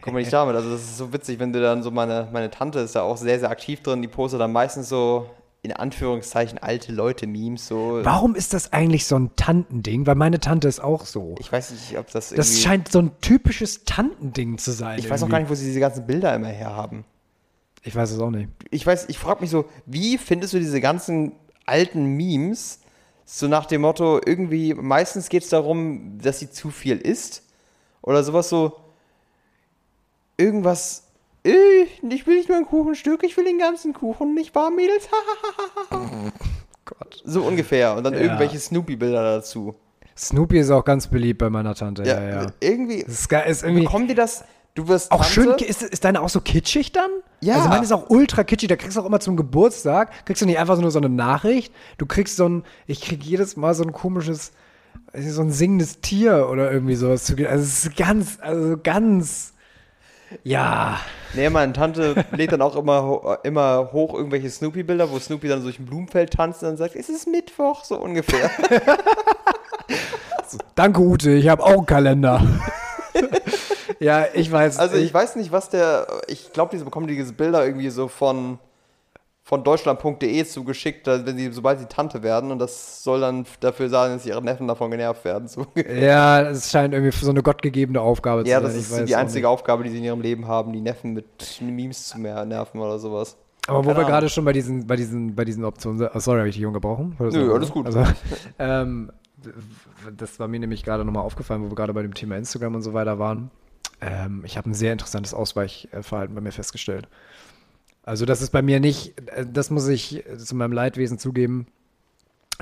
Komm mal nicht damit. Also das ist so witzig, wenn du dann so meine, meine Tante ist da auch sehr, sehr aktiv drin, die postet dann meistens so in Anführungszeichen alte Leute-Memes, so. Warum ist das eigentlich so ein Tantending? Weil meine Tante ist auch so. Ich weiß nicht, ob das irgendwie. Das scheint so ein typisches Tantending zu sein. ich weiß auch gar nicht, wo sie diese ganzen Bilder immer herhaben. Ich weiß es auch nicht. Ich weiß, ich frage mich so, wie findest du diese ganzen alten Memes? So nach dem Motto, irgendwie, meistens geht es darum, dass sie zu viel isst. Oder sowas so, irgendwas, ich will nicht nur ein Kuchenstück, ich will den ganzen Kuchen, nicht wahr, Mädels? Gott. so ungefähr. Und dann Ja. irgendwelche Snoopy-Bilder dazu. Snoopy ist auch ganz beliebt bei meiner Tante. Ja, ja. irgendwie, Das ist, geil, ist irgendwie bekommen die das, du wirst auch Tante, schön. Ist, ist deine auch so kitschig dann? Ja. Also meine ist auch ultra kitschig. Da kriegst du auch immer zum Geburtstag, kriegst du nicht einfach so nur so eine Nachricht. Du kriegst so ein, ich krieg jedes Mal so ein komisches, so ein singendes Tier oder irgendwie sowas zu. Also es ist ganz, also ganz. Ja. Nee, meine Tante lädt dann auch immer, immer hoch irgendwelche Snoopy-Bilder, wo Snoopy dann so durch ein Blumenfeld tanzt und dann sagt, es ist Mittwoch, so ungefähr. Danke, Ute, ich habe auch einen Kalender. ja, ich weiß. Also ich weiß nicht, was der, ich glaube, diese bekommen diese Bilder irgendwie so von, von deutschland.de zugeschickt, wenn sie, sobald sie Tante werden und das soll dann dafür sagen, dass ihre Neffen davon genervt werden. So. Ja, es scheint irgendwie so eine gottgegebene Aufgabe Ja, zu das sein. ich ist weiß die einzige. Aufgabe, die sie in ihrem Leben haben, die Neffen mit Memes zu mehr nerven oder sowas. Aber wo Keine wir Ahnung. gerade schon bei diesen, bei diesen, bei diesen Optionen sind. Oh, sorry, habe ich dich das Nö, alles gut. Also, ähm, das war mir nämlich gerade nochmal aufgefallen, wo wir gerade bei dem Thema Instagram und so weiter waren. Ähm, ich habe ein sehr interessantes Ausweichverhalten bei mir festgestellt. Also das ist bei mir nicht, äh, das muss ich zu meinem Leidwesen zugeben,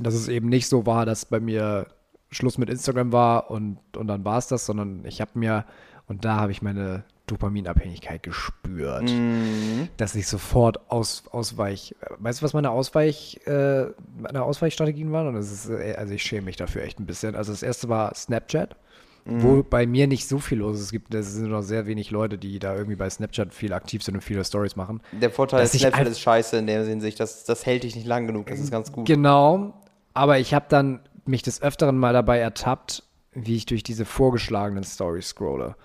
dass es eben nicht so war, dass bei mir Schluss mit Instagram war und, und dann war es das, sondern ich habe mir, und da habe ich meine Dopaminabhängigkeit gespürt Mhm. dass ich sofort aus, ausweich. Weißt du, was meine Ausweich, äh, meine Ausweichstrategien waren? Und das ist, äh, also ich schäme mich dafür echt ein bisschen. Also das erste war Snapchat, Mhm. wo bei mir nicht so viel los ist. Es gibt, es sind noch sehr wenig Leute, die da irgendwie bei Snapchat viel aktiv sind und viele Stories machen. Der Vorteil ist, Snapchat ist scheiße in der Hinsicht, das, das hält dich nicht lang genug, das ist ganz gut. Genau, aber ich habe dann mich des Öfteren mal dabei ertappt, wie ich durch diese vorgeschlagenen Stories scrolle.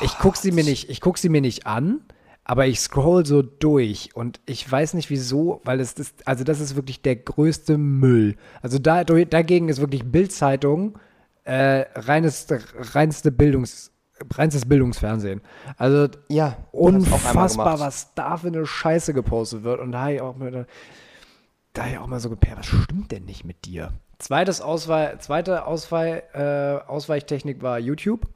Ich gucke sie mir nicht, ich guck sie mir nicht an, aber ich scroll so durch und ich weiß nicht wieso, weil es ist, also das ist wirklich der größte Müll. Also da, dagegen ist wirklich Bildzeitung äh, reines, reinste Bildungs, reinstes Bildungsfernsehen. Also Ja, unfassbar, was da für eine Scheiße gepostet wird. Und da habe ich auch mal, da ich auch mal so gepaart, was stimmt denn nicht mit dir? Zweites Ausweih, zweite Ausweih, äh, Ausweichtechnik war YouTube.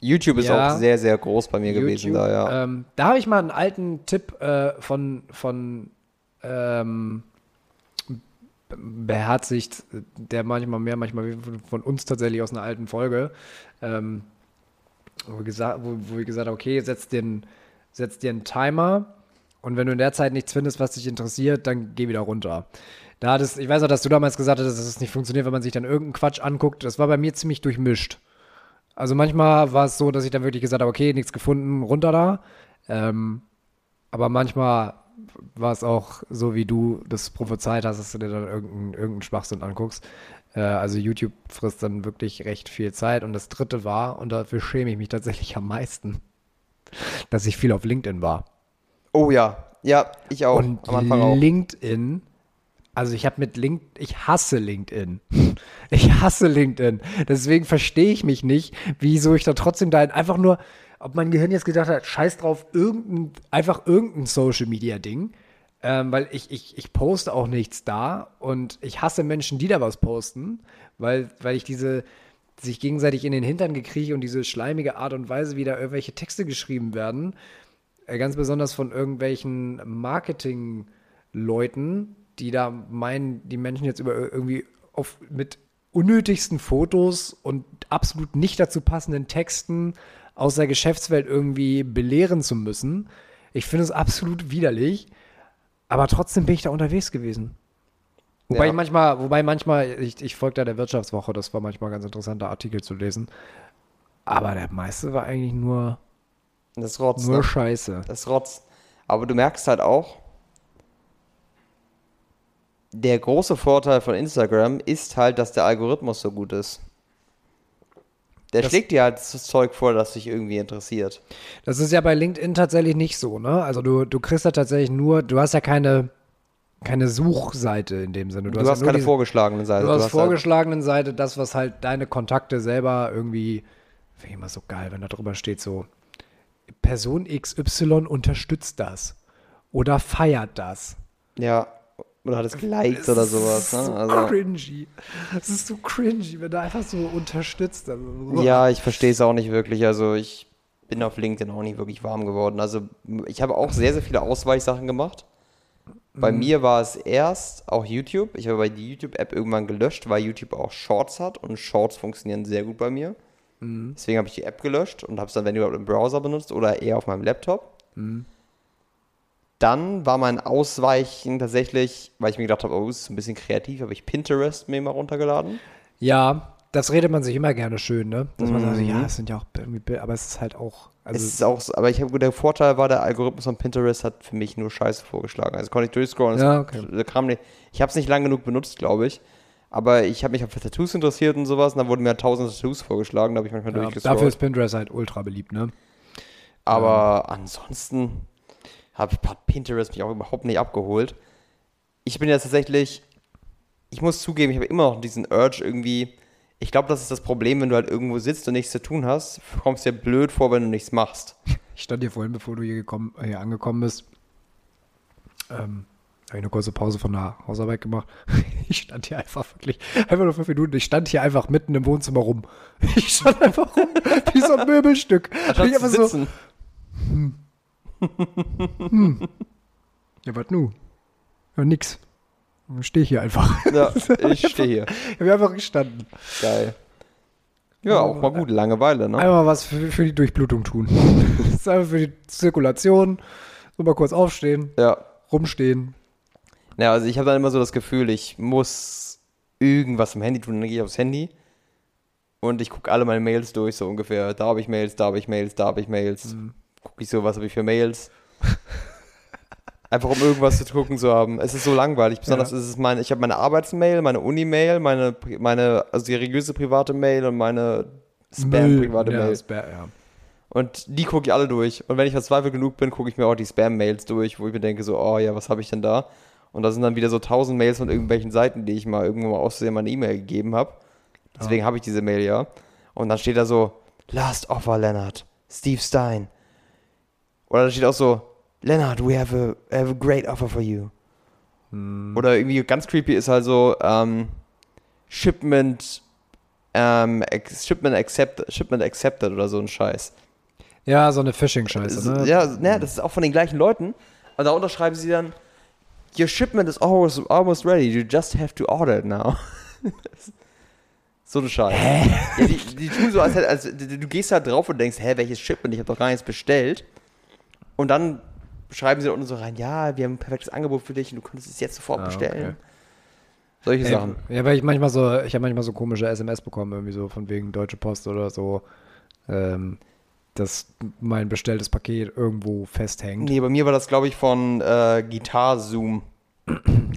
YouTube ist Ja. auch sehr, sehr groß bei mir gewesen da, ja. Ähm, da habe ich mal einen alten Tipp äh, von, von ähm, beherzigt, der manchmal mehr, manchmal von- uns tatsächlich aus einer alten Folge, ähm, wo, gesagt, wo, wo wir gesagt haben, okay, setz dir, einen- setz dir einen Timer und wenn du in der Zeit nichts findest, was dich interessiert, dann geh wieder runter. Da hat ich weiß auch, dass du damals gesagt hast, dass es nicht funktioniert, wenn man sich dann irgendeinen Quatsch anguckt. Das war bei mir ziemlich durchmischt. Also manchmal war es so, dass ich dann wirklich gesagt habe, okay, nichts gefunden, runter da. Ähm, aber manchmal war es auch so, wie du das prophezeit hast, dass du dir dann irgendeinen irgendeinen Schwachsinn anguckst. Äh, also YouTube frisst dann wirklich recht viel Zeit. Und das dritte war, und dafür schäme ich mich tatsächlich am meisten, dass ich viel auf LinkedIn war. Oh ja, ja, ich auch. Und. LinkedIn, also ich habe mit LinkedIn, ich hasse LinkedIn. Ich hasse LinkedIn. Deswegen verstehe ich mich nicht, wieso ich da trotzdem da einfach nur, ob mein Gehirn jetzt gedacht hat, scheiß drauf, irgendein, einfach irgendein Social Media Ding. Ähm, weil ich, ich, ich poste auch nichts da und ich hasse Menschen, die da was posten, weil, weil ich diese sich gegenseitig in den Hintern gekriege und diese schleimige Art und Weise, wie da irgendwelche Texte geschrieben werden, äh, ganz besonders von irgendwelchen Marketing-Leuten, die da meinen, die Menschen jetzt über irgendwie auf, mit unnötigsten Fotos und absolut nicht dazu passenden Texten aus der Geschäftswelt irgendwie belehren zu müssen. Ich finde es absolut widerlich, aber trotzdem bin ich da unterwegs gewesen. Wobei Ja. ich manchmal, wobei manchmal, ich, ich folge da der Wirtschaftswoche, das war manchmal ganz interessanter Artikel zu lesen. Aber der meiste war eigentlich nur, Das Rotz, nur ne? Scheiße. Das Rotz. Aber du merkst halt auch, der große Vorteil von Instagram ist halt, dass der Algorithmus so gut ist. Der Das- schlägt dir halt das Zeug vor, das dich irgendwie interessiert. Das ist ja bei LinkedIn tatsächlich nicht so, ne? Also du, du kriegst ja tatsächlich nur, du hast ja keine, keine Suchseite in dem Sinne. Du, ja hast nur keine diese- vorgeschlagene Seite. Du hast halt- vorgeschlagenen Seite das, was halt deine Kontakte selber irgendwie, finde ich immer so geil, wenn da drüber steht so, Person XY unterstützt das oder feiert das. ja, oder hat es geliked oder sowas. Das ist Ne? so Also, cringy. Das ist so cringy, wenn da einfach so unterstützt. Also, ja, ich verstehe es auch nicht wirklich. Also ich bin auf LinkedIn auch nicht wirklich warm geworden. Also ich habe auch sehr, sehr viele Ausweichsachen gemacht. Bei Mhm. mir war es erst auch YouTube. Ich habe bei die YouTube-App irgendwann gelöscht, weil YouTube auch Shorts hat und Shorts funktionieren sehr gut bei mir. Mhm. Deswegen habe ich die App gelöscht und habe es dann, wenn überhaupt, im Browser benutzt oder eher auf meinem Laptop. Mhm. Dann war mein Ausweichen tatsächlich, weil ich mir gedacht habe, oh, ist ein bisschen kreativ, habe ich Pinterest mir mal runtergeladen. Ja, das redet man sich immer gerne schön, ne? Dass man sagt, ja, es sind ja auch irgendwie aber es ist halt auch. Also es ist auch, so- aber ich habe der Vorteil war, der Algorithmus von Pinterest hat für mich nur Scheiße vorgeschlagen. Also konnte ich durchscrollen. Ja, okay. nicht, ich habe es nicht lang genug benutzt, glaube ich. Aber ich habe mich für Tattoos interessiert und sowas. Und dann wurden mir tausend Tattoos vorgeschlagen. Da habe ich manchmal ja, durchgescrollt. dafür ist Pinterest halt ultra beliebt, ne? Aber ansonsten habe hat Pinterest mich auch überhaupt nicht abgeholt. Ich bin jetzt tatsächlich, ich muss zugeben, ich habe immer noch diesen Urge irgendwie. Ich glaube, das ist das Problem, wenn du halt irgendwo sitzt und nichts zu tun hast, kommst dir blöd vor, wenn du nichts machst. Ich stand hier vorhin, bevor du hier, gekommen, hier angekommen bist. Ähm, habe ich eine kurze Pause von der Hausarbeit gemacht. Ich stand hier einfach wirklich, einfach nur fünf Minuten. Ich stand hier einfach mitten im Wohnzimmer rum. Ich stand einfach rum, wie so ein Möbelstück. Anstatt ich einfach so, sitzen. ja, was nu? Ja, nix. Dann stehe ich hier einfach. Ja, ich stehe hier. Ich habe einfach gestanden. Geil. Ja, auch mal gut, Langeweile, ne? Einmal was für, für die Durchblutung tun. Das ist einfach für die Zirkulation. So mal kurz aufstehen, Ja. rumstehen. Ja, also ich habe dann immer so das Gefühl, ich muss irgendwas im Handy tun. Dann gehe ich aufs Handy und ich gucke alle meine Mails durch, so ungefähr. Da habe ich Mails, da habe ich Mails, da habe ich Mails. Gucke ich so, was habe ich für Mails. Einfach um irgendwas zu gucken zu haben. Es ist so langweilig. Besonders Ja. ist es meine, ich habe meine Arbeitsmail, meine Uni-Mail, meine, meine also seriöse private Mail und meine Spam-private ja, Mail. Spam, ja. Und die gucke ich alle durch. Und wenn ich verzweifelt genug bin, gucke ich mir auch die Spam-Mails durch, wo ich mir denke, so, oh ja, was habe ich denn da? Und da sind dann wieder so tausend Mails von irgendwelchen Seiten, die ich mal irgendwo mal auszusehen meine E-Mail gegeben habe. Deswegen habe ich diese Mail ja. Und dann steht da so, Last Offer, Leonard, Steve Stein. Oder da steht auch so, Leonard, we have a, have a great offer for you. Oder irgendwie ganz creepy ist halt so, ähm, Shipment, ähm, Shipment, accept, Shipment accepted oder so ein Scheiß. Ja, so eine Phishing-Scheiße, ne? Ja, ne, das ist auch von den gleichen Leuten. Und da unterschreiben sie dann, Your shipment is almost, almost ready, you just have to order it now. so eine Scheiße. Ja, die, die tun so, als, als du du gehst da drauf und denkst, hä, welches Shipment, ich habe doch gar nichts bestellt. Und dann schreiben sie da unten so rein, ja, wir haben ein perfektes Angebot für dich und du könntest es jetzt sofort Ah, bestellen. okay. Solche Ey, Sachen. Ja, weil ich manchmal so, ich habe manchmal so komische SMS bekommen, irgendwie so von wegen Deutsche Post oder so, ähm, dass mein bestelltes Paket irgendwo festhängt. Nee, bei mir war das, glaube ich, von äh, Guitar Zoom.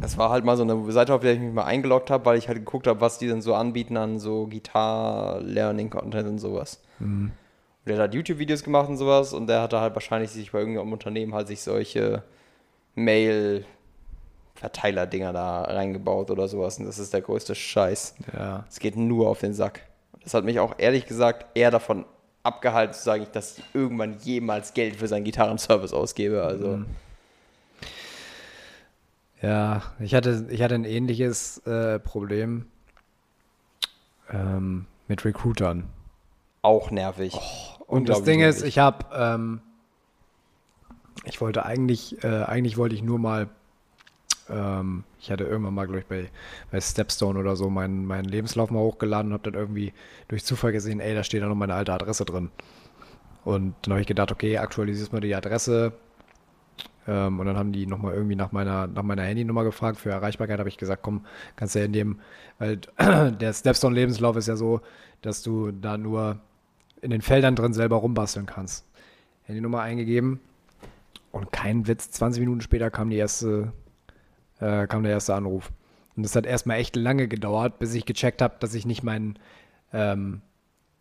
Das war halt mal so eine Seite, auf der ich mich mal eingeloggt habe, weil ich halt geguckt habe, was die denn so anbieten an so Gitar-Learning-Content und sowas. Und der hat halt YouTube-Videos gemacht und sowas und der hatte halt wahrscheinlich sich bei irgendeinem Unternehmen halt sich solche Mail-Verteiler-Dinger da reingebaut oder sowas. Und das ist der größte Scheiß. Ja. Es geht nur auf den Sack. Das hat mich auch ehrlich gesagt eher davon abgehalten zu sagen, dass ich irgendwann jemals Geld für seinen Gitarrenservice ausgebe. Also Ja, ich hatte, ich hatte ein ähnliches äh, Problem ähm, mit Recruitern. Auch nervig. Und das Ding ist, nervig. ich habe, ähm, ich wollte eigentlich, äh, eigentlich wollte ich nur mal, ähm, ich hatte irgendwann mal, glaube ich, bei, bei Stepstone oder so meinen, meinen Lebenslauf mal hochgeladen und habe dann irgendwie durch Zufall gesehen, ey, da steht da noch meine alte Adresse drin. Und dann habe ich gedacht, okay, aktualisierst mal die Adresse. Ähm, und dann haben die nochmal irgendwie nach meiner, nach meiner Handynummer gefragt. Für Erreichbarkeit habe ich gesagt, komm, kannst du ja in dem, weil der Stepstone-Lebenslauf ist ja so, dass du da nur in den Feldern drin selber rumbasteln kannst. Handynummer eingegeben und kein Witz, 20 Minuten später kam die erste, äh, kam der erste Anruf. Und es hat erstmal echt lange gedauert, bis ich gecheckt habe, dass ich nicht meinen ähm,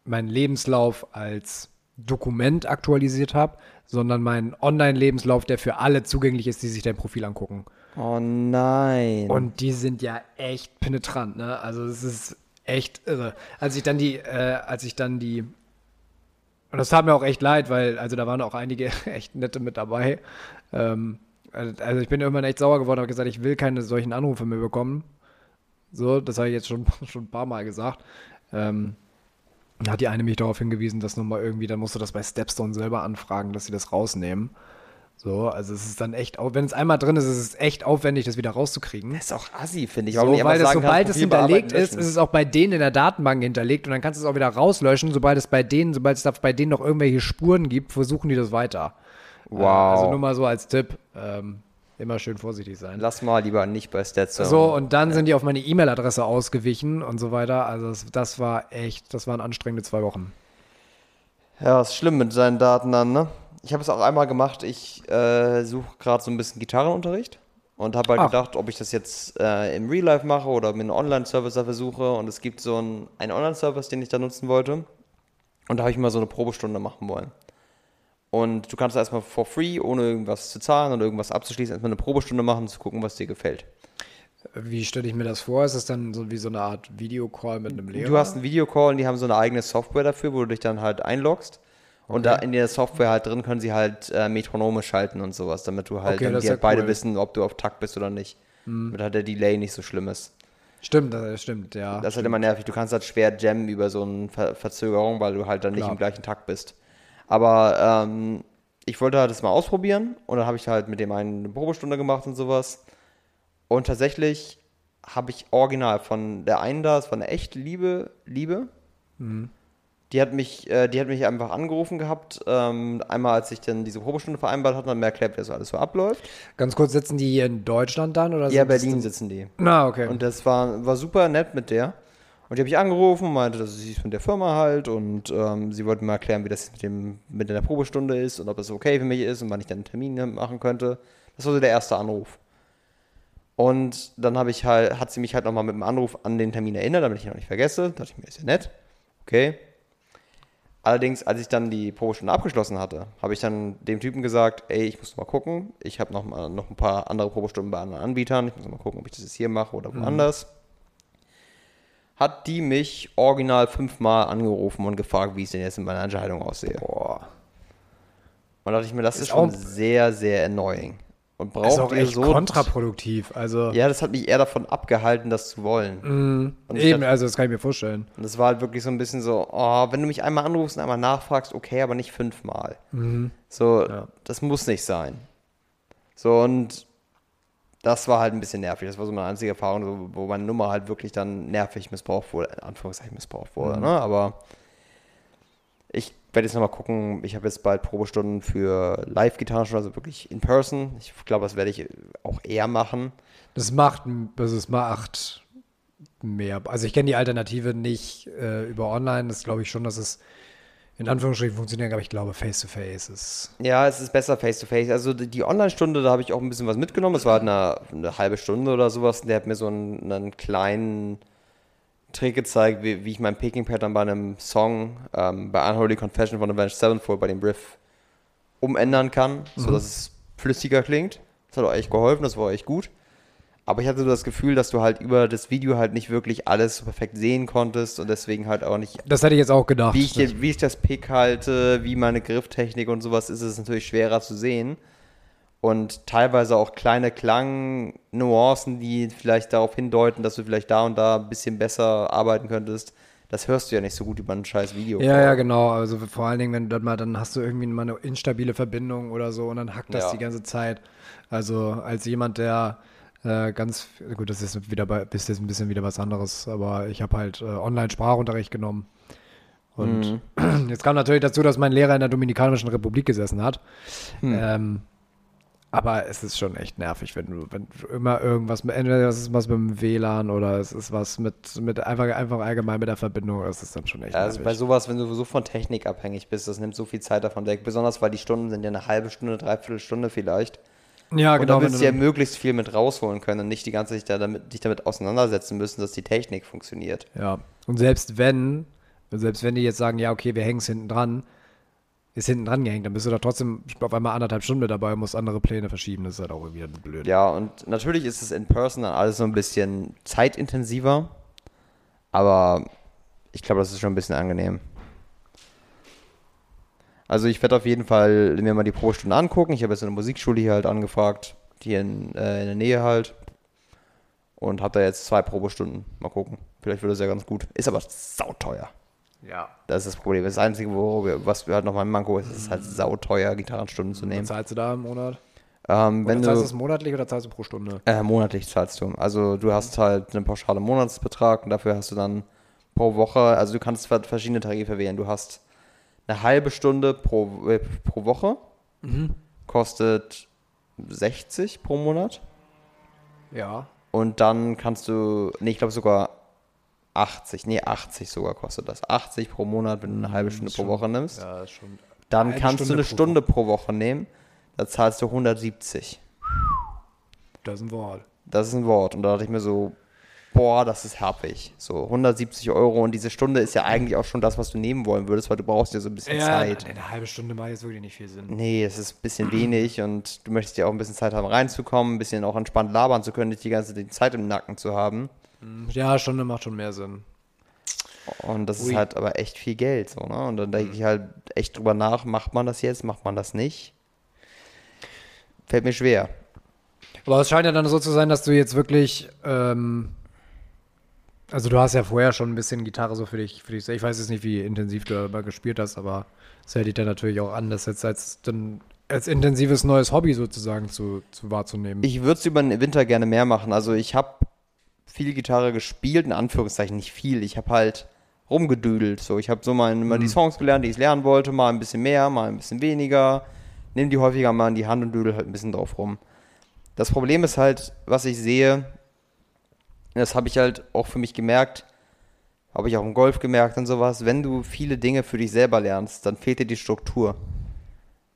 meinen Lebenslauf als Dokument aktualisiert habe, sondern meinen Online-Lebenslauf, der für alle zugänglich ist, die sich dein Profil angucken. Oh nein. Und die sind ja echt penetrant, ne? Also es ist echt irre. Als ich dann die, äh, als ich dann die, und das tat mir auch echt leid, weil, also da waren auch einige echt nette mit dabei. Ähm, also ich bin irgendwann echt sauer geworden, habe gesagt, ich will keine solchen Anrufe mehr bekommen. So, das habe ich jetzt schon, schon ein paar Mal gesagt. Ähm, hat die eine mich darauf hingewiesen, dass nochmal irgendwie, dann musst du das bei Stepstone selber anfragen, dass sie das rausnehmen. So, also es ist dann echt, wenn es einmal drin ist, ist es echt aufwendig, das wieder rauszukriegen. das ist auch assi, finde ich. So, weil das, sobald kannst, es hinterlegt ist, ist es auch bei denen in der Datenbank hinterlegt und dann kannst du es auch wieder rauslöschen. Sobald es bei denen, sobald es da bei denen noch irgendwelche Spuren gibt, versuchen die das weiter. Wow. Äh, Also nur mal so als Tipp. Ähm, immer schön vorsichtig sein. Lass mal lieber nicht bei Stetson. So, und dann sind die auf meine E-Mail-Adresse ausgewichen und so weiter. Also das, das war echt, das waren anstrengende zwei Wochen. Ja, ist schlimm mit seinen Daten dann, ne? Ich habe es auch einmal gemacht. Ich äh, suche gerade so ein bisschen Gitarrenunterricht und habe halt Ach. gedacht, ob ich das jetzt äh, im Real Life mache oder mit einem Online-Service dafür suche. Und es gibt so einen, einen Online-Service, den ich da nutzen wollte. Und da habe ich mal so eine Probestunde machen wollen. Und du kannst erstmal for free, ohne irgendwas zu zahlen oder irgendwas abzuschließen, erstmal eine Probestunde machen, zu gucken, was dir gefällt. Wie stelle ich mir das vor? Ist es dann so wie so eine Art Videocall mit einem Lehrer? Du hast einen Videocall und die haben so eine eigene Software dafür, wo du dich dann halt einloggst. Und da in der Software halt drin können sie halt äh, Metronome schalten und sowas, damit du halt, Okay, damit die halt ja beide cool. wissen, ob du auf Takt bist oder nicht. Damit halt der Delay nicht so schlimm ist. Stimmt, das stimmt, ja. Das ist halt immer nervig. Du kannst halt schwer jammen über so eine Ver Verzögerung, weil du halt dann nicht Klar. im gleichen Takt bist. Aber ähm, ich wollte halt das mal ausprobieren und dann habe ich halt mit dem einen eine Probestunde gemacht und sowas. Und tatsächlich habe ich original von der einen da, es war eine echt liebe Liebe. Die hat mich, äh, die hat mich einfach angerufen gehabt. Ähm, einmal, als ich dann diese Probestunde vereinbart hatte, und mir erklärt, wie das alles so abläuft. Ganz kurz, sitzen die hier in Deutschland dann? Oder Ja, Berlin sitzen die. Na, okay. Und das war, war super nett mit der. Und die habe ich angerufen und meinte, dass sie ist mit der Firma halt und ähm, sie wollte mir erklären, wie das mit, dem, mit der Probestunde ist und ob das okay für mich ist und wann ich dann einen Termin machen könnte. Das war so der erste Anruf. Und dann habe ich halt, hat sie mich halt nochmal mit dem Anruf an den Termin erinnert, damit ich ihn noch nicht vergesse. Da dachte ich mir, ist ja nett. Okay. Allerdings, als ich dann die Probestunde abgeschlossen hatte, habe ich dann dem Typen gesagt, ey, ich muss mal gucken. Ich habe noch mal noch ein paar andere Probestunden bei anderen Anbietern. Ich muss mal gucken, ob ich das jetzt hier mache oder woanders. Hat die mich original fünfmal angerufen und gefragt, wie es denn jetzt in meiner Entscheidung aussehe. Boah. Und da dachte ich mir, das ist, Ist schon sehr, sehr annoying. Und Das ist braucht auch echt so. kontraproduktiv. Also, Ja, das hat mich eher davon abgehalten, das zu wollen. mm, eben, dachte- also das kann ich mir vorstellen. Und das war halt wirklich so ein bisschen so, oh, wenn du mich einmal anrufst und einmal nachfragst, okay, aber nicht fünfmal. So, Ja. das muss nicht sein. So, und das war halt ein bisschen nervig. Das war so meine einzige Erfahrung, wo meine Nummer halt wirklich dann nervig missbraucht wurde, in Anführungszeichen missbraucht wurde. Ne? Aber ich werde jetzt nochmal gucken. Ich habe jetzt bald Probestunden für Live-Gitarrenstunden, also wirklich in person. Ich glaube, das werde ich auch eher machen. Das macht, also es macht mehr. Also ich kenne die Alternative nicht äh, über online. Das glaube ich schon, dass es in Anführungsstrichen funktioniert, aber ich glaube, face-to-face ist. Ja, es ist besser face-to-face. Also die Online-Stunde, da habe ich auch ein bisschen was mitgenommen. Es war eine, eine halbe Stunde oder sowas. Der hat mir so einen, einen kleinen Trick gezeigt, wie, wie ich mein Picking-Pattern bei einem Song, ähm, bei Unholy Confession von Avenged Sevenfold, bei dem Riff, umändern kann, sodass es flüssiger klingt. Das hat auch echt geholfen, das war echt gut. Aber ich hatte so das Gefühl, dass du halt über das Video halt nicht wirklich alles so perfekt sehen konntest und deswegen halt auch nicht Das hätte ich jetzt auch gedacht. wie ich, wie ich das Pick halte, wie meine Grifftechnik und sowas ist es natürlich schwerer zu sehen. Und teilweise auch kleine Klangnuancen, die vielleicht darauf hindeuten, dass du vielleicht da und da ein bisschen besser arbeiten könntest. Das hörst du ja nicht so gut über ein scheiß Video. Ja, ja, genau. Also vor allen Dingen, wenn du dann mal, dann hast du irgendwie mal eine instabile Verbindung oder so und dann hackt das Ja. die ganze Zeit. Also als jemand, der äh, ganz, gut, das ist wieder bei, ist jetzt ein bisschen wieder was anderes, aber ich habe halt äh, Online-Sprachunterricht genommen. Und Mhm. jetzt kam natürlich dazu, dass mein Lehrer in der Dominikanischen Republik gesessen hat. Hm. Ähm, aber es ist schon echt nervig, wenn du, wenn du immer irgendwas, mit- entweder das ist was mit dem WLAN oder es ist was mit, mit einfach, einfach allgemein mit der Verbindung, das ist dann schon echt Also nervig. bei sowas, wenn du so von Technik abhängig bist, das nimmt so viel Zeit davon weg. Besonders weil die Stunden sind ja eine halbe Stunde, dreiviertel Stunde vielleicht. Ja, Und genau. da wenn willst du ja möglichst viel mit rausholen können und nicht die ganze Zeit da damit, dich damit auseinandersetzen müssen, dass die Technik funktioniert. Ja, und selbst wenn, selbst wenn die jetzt sagen, ja, okay, wir hängen es hinten dran, ist hinten dran gehängt, dann bist du da trotzdem auf einmal anderthalb Stunden mit dabei und musst andere Pläne verschieben. Das ist halt auch irgendwie blöd. Ja, und natürlich ist es in Person dann alles so ein bisschen zeitintensiver, aber ich glaube, das ist schon ein bisschen angenehm. Also ich werde auf jeden Fall mir mal die Probestunde angucken. Ich habe jetzt eine Musikschule hier halt angefragt, hier in, äh, in der Nähe halt. Und habe da jetzt zwei Probestunden. Mal gucken. Vielleicht wird das ja ganz gut. Ist aber sauteuer. Ja. Das ist das Problem. Das Einzige, wo wir, was wir halt noch mal im Manko ist, ist es halt sauteuer, Gitarrenstunden zu Was nehmen. zahlst du da im Monat? Ähm, wenn zahlst du es monatlich oder zahlst du pro Stunde? Äh, monatlich zahlst du. Also du hast halt einen pauschalen Monatsbetrag und dafür hast du dann pro Woche, also du kannst ver- verschiedene Tarife wählen. Du hast eine halbe Stunde pro, äh, pro Woche, kostet 60 pro Monat. Ja. Und dann kannst du, nee, ich glaube sogar 80, nee, 80 sogar kostet das. 80 pro Monat, wenn du eine halbe Stunde pro Woche nimmst. Ja, ist schon. Dann eine kannst du Stunde eine pro Stunde pro Woche nehmen. Da zahlst du 170. Das ist ein Wort. Das ist ein Wort. Und da dachte ich mir so, boah, das ist happig. So 170 Euro und diese Stunde ist ja eigentlich auch schon das, was du nehmen wollen würdest, weil du brauchst ja so ein bisschen Zeit. Eine halbe Stunde macht jetzt wirklich nicht viel Sinn. Nee, es ist ein bisschen wenig und du möchtest ja auch ein bisschen Zeit haben, reinzukommen, ein bisschen auch entspannt labern zu können, nicht die ganze Zeit im Nacken zu haben. Ja, Stunde macht schon mehr Sinn. Und das Ui. ist halt aber echt viel Geld, so, ne? Und dann denke ich halt echt drüber nach, macht man das jetzt, macht man das nicht? Fällt mir schwer. Aber es scheint ja dann so zu sein, dass du jetzt wirklich, ähm, also du hast ja vorher schon ein bisschen Gitarre so für dich, für dich. Ich weiß jetzt nicht, wie intensiv du dabei gespielt hast, aber es hält dich dann natürlich auch an, das jetzt als, dann, als intensives neues Hobby sozusagen zu, zu wahrzunehmen. Ich würde es über den Winter gerne mehr machen. Also ich habe viel Gitarre gespielt, in Anführungszeichen nicht viel. Ich habe halt rumgedüdelt. So, ich habe so mal, mal die Songs gelernt, die ich lernen wollte, mal ein bisschen mehr, mal ein bisschen weniger. Nimm die häufiger mal in die Hand und düdel halt ein bisschen drauf rum. Das Problem ist halt, was ich sehe, das habe ich halt auch für mich gemerkt, habe ich auch im Golf gemerkt und sowas, wenn du viele Dinge für dich selber lernst, dann fehlt dir die Struktur.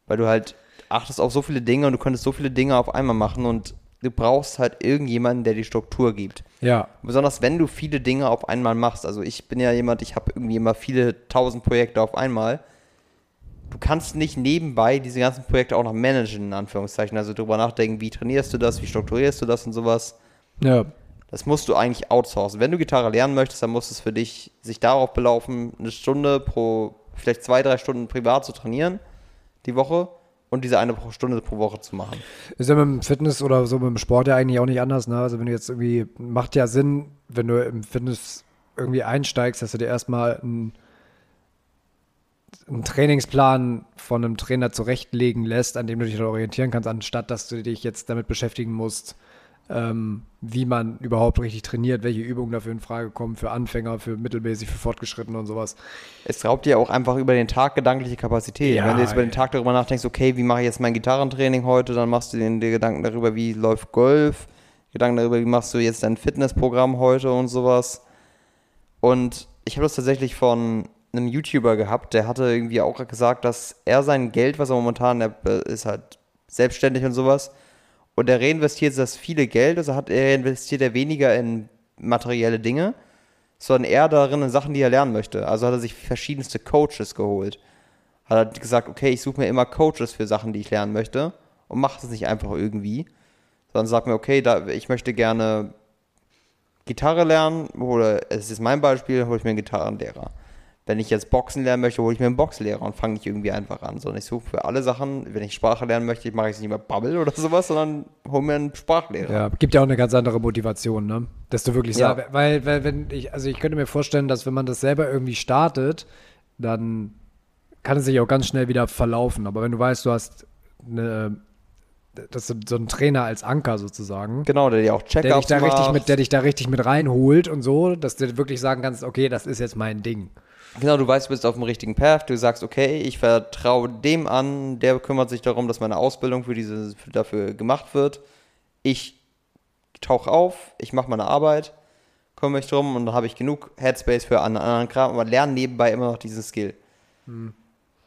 Weil du halt achtest auf so viele Dinge und du könntest so viele Dinge auf einmal machen und du brauchst halt irgendjemanden, der die Struktur gibt. Ja, Besonders wenn du viele Dinge auf einmal machst. Also ich bin ja jemand, ich habe irgendwie immer viele tausend Projekte auf einmal. Du kannst nicht nebenbei diese ganzen Projekte auch noch managen, in Anführungszeichen. Also drüber nachdenken, wie trainierst du das, wie strukturierst du das und sowas. ja, Das musst du eigentlich outsourcen. Wenn du Gitarre lernen möchtest, dann muss es für dich sich darauf belaufen, eine Stunde pro, vielleicht zwei, drei Stunden privat zu trainieren, die Woche, und diese eine Stunde pro Woche zu machen. Ist ja mit dem Fitness oder so mit dem Sport ja eigentlich auch nicht anders, ne? Also wenn du jetzt irgendwie, macht ja Sinn, wenn du im Fitness irgendwie einsteigst, dass du dir erstmal einen, einen Trainingsplan von einem Trainer zurechtlegen lässt, an dem du dich orientieren kannst, anstatt dass du dich jetzt damit beschäftigen musst, ähm, wie man überhaupt richtig trainiert, welche Übungen dafür in Frage kommen, für Anfänger, für mittelmäßig, für Fortgeschrittene und sowas. Es raubt dir auch einfach über den Tag gedankliche Kapazität. Ja, Wenn du jetzt über den. Tag darüber nachdenkst, okay, wie mache ich jetzt mein Gitarrentraining heute, dann machst du dir dir Gedanken darüber, wie läuft Golf, Gedanken darüber, wie machst du jetzt dein Fitnessprogramm heute und sowas. Und ich habe das tatsächlich von einem YouTuber gehabt, der hatte irgendwie auch gesagt, dass er sein Geld, was er momentan, er ist halt selbstständig und sowas, und er reinvestiert das viele Geld, also hat er investiert er weniger in materielle Dinge, sondern eher darin in Sachen, die er lernen möchte. Also hat er sich verschiedenste Coaches geholt. Hat er gesagt, okay, ich suche mir immer Coaches für Sachen, die ich lernen möchte und mache es nicht einfach irgendwie, sondern sag mir, okay, da, ich möchte gerne Gitarre lernen, oder es ist mein Beispiel, hole ich mir einen Gitarrenlehrer. Wenn ich jetzt Boxen lernen möchte, hole ich mir einen Boxlehrer und fange nicht irgendwie einfach an, sondern ich suche für alle Sachen, wenn ich Sprache lernen möchte, mache ich es nicht mehr Bubble oder sowas, sondern hole mir einen Sprachlehrer. Ja, gibt ja auch eine ganz andere Motivation, ne? Dass du wirklich Ja. sagst, weil, weil, wenn ich, also ich könnte mir vorstellen, dass wenn man das selber irgendwie startet, dann kann es sich auch ganz schnell wieder verlaufen. Aber wenn du weißt, du hast eine, das ist so ein Trainer als Anker sozusagen, Genau, der dir auch der dich Check-ups da richtig macht. mit, der dich da richtig mit reinholt und so, dass du wirklich sagen kannst, okay, das ist jetzt mein Ding. Genau, du weißt, du bist auf dem richtigen Path. Du sagst, okay, ich vertraue dem an, der kümmert sich darum, dass meine Ausbildung für diese, für, dafür gemacht wird. Ich tauche auf, ich mache meine Arbeit, kümmere mich drum und dann habe ich genug Headspace für einen anderen Kram, aber lerne nebenbei immer noch diesen Skill.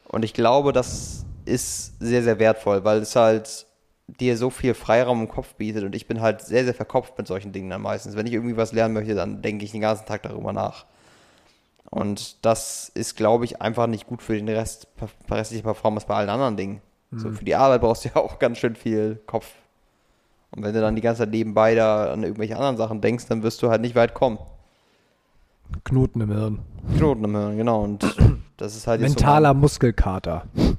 Und ich glaube, das ist sehr, sehr wertvoll, weil es halt dir so viel Freiraum im Kopf bietet und ich bin halt sehr, sehr verkopft mit solchen Dingen dann meistens. Wenn ich irgendwie was lernen möchte, dann denke ich den ganzen Tag darüber nach. Und das ist, glaube ich, einfach nicht gut für den Rest, restliche Performance bei allen anderen Dingen. So für die Arbeit brauchst du ja auch ganz schön viel Kopf. Und wenn du dann die ganze Zeit nebenbei da an irgendwelche anderen Sachen denkst, dann wirst du halt nicht weit kommen. Knoten im Hirn. Knoten im Hirn, genau. Und das ist halt Mentaler Muskelkater. so eine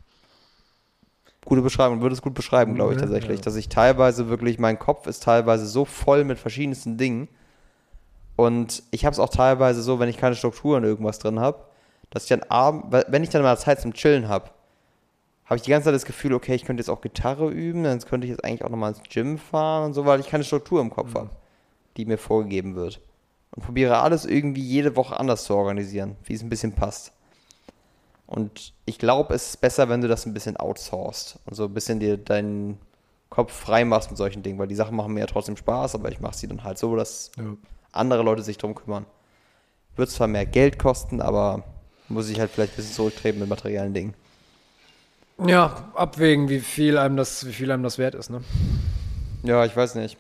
gute Beschreibung. Würde es gut beschreiben, glaube ich Ja, tatsächlich. ja. Dass ich teilweise wirklich, mein Kopf ist teilweise so voll mit verschiedensten Dingen. Und ich habe es auch teilweise so, wenn ich keine Struktur in irgendwas drin habe, dass ich dann abends, wenn ich dann mal Zeit zum Chillen habe, habe ich die ganze Zeit das Gefühl, okay, ich könnte jetzt auch Gitarre üben, dann könnte ich jetzt eigentlich auch nochmal ins Gym fahren und so, weil ich keine Struktur im Kopf habe, die mir vorgegeben wird. Und probiere alles irgendwie jede Woche anders zu organisieren, wie es ein bisschen passt. Und ich glaube, es ist besser, wenn du das ein bisschen outsourcest und so ein bisschen dir dein, Kopf frei machst mit solchen Dingen, weil die Sachen machen mir ja trotzdem Spaß, aber ich mache sie dann halt so, dass Ja. Andere Leute sich drum kümmern. Wird zwar mehr Geld kosten, aber muss ich halt vielleicht ein bisschen zurücktreten mit materiellen Dingen. Ja, abwägen, wie viel einem das, wie viel einem das wert ist, ne? Ja, ich weiß nicht.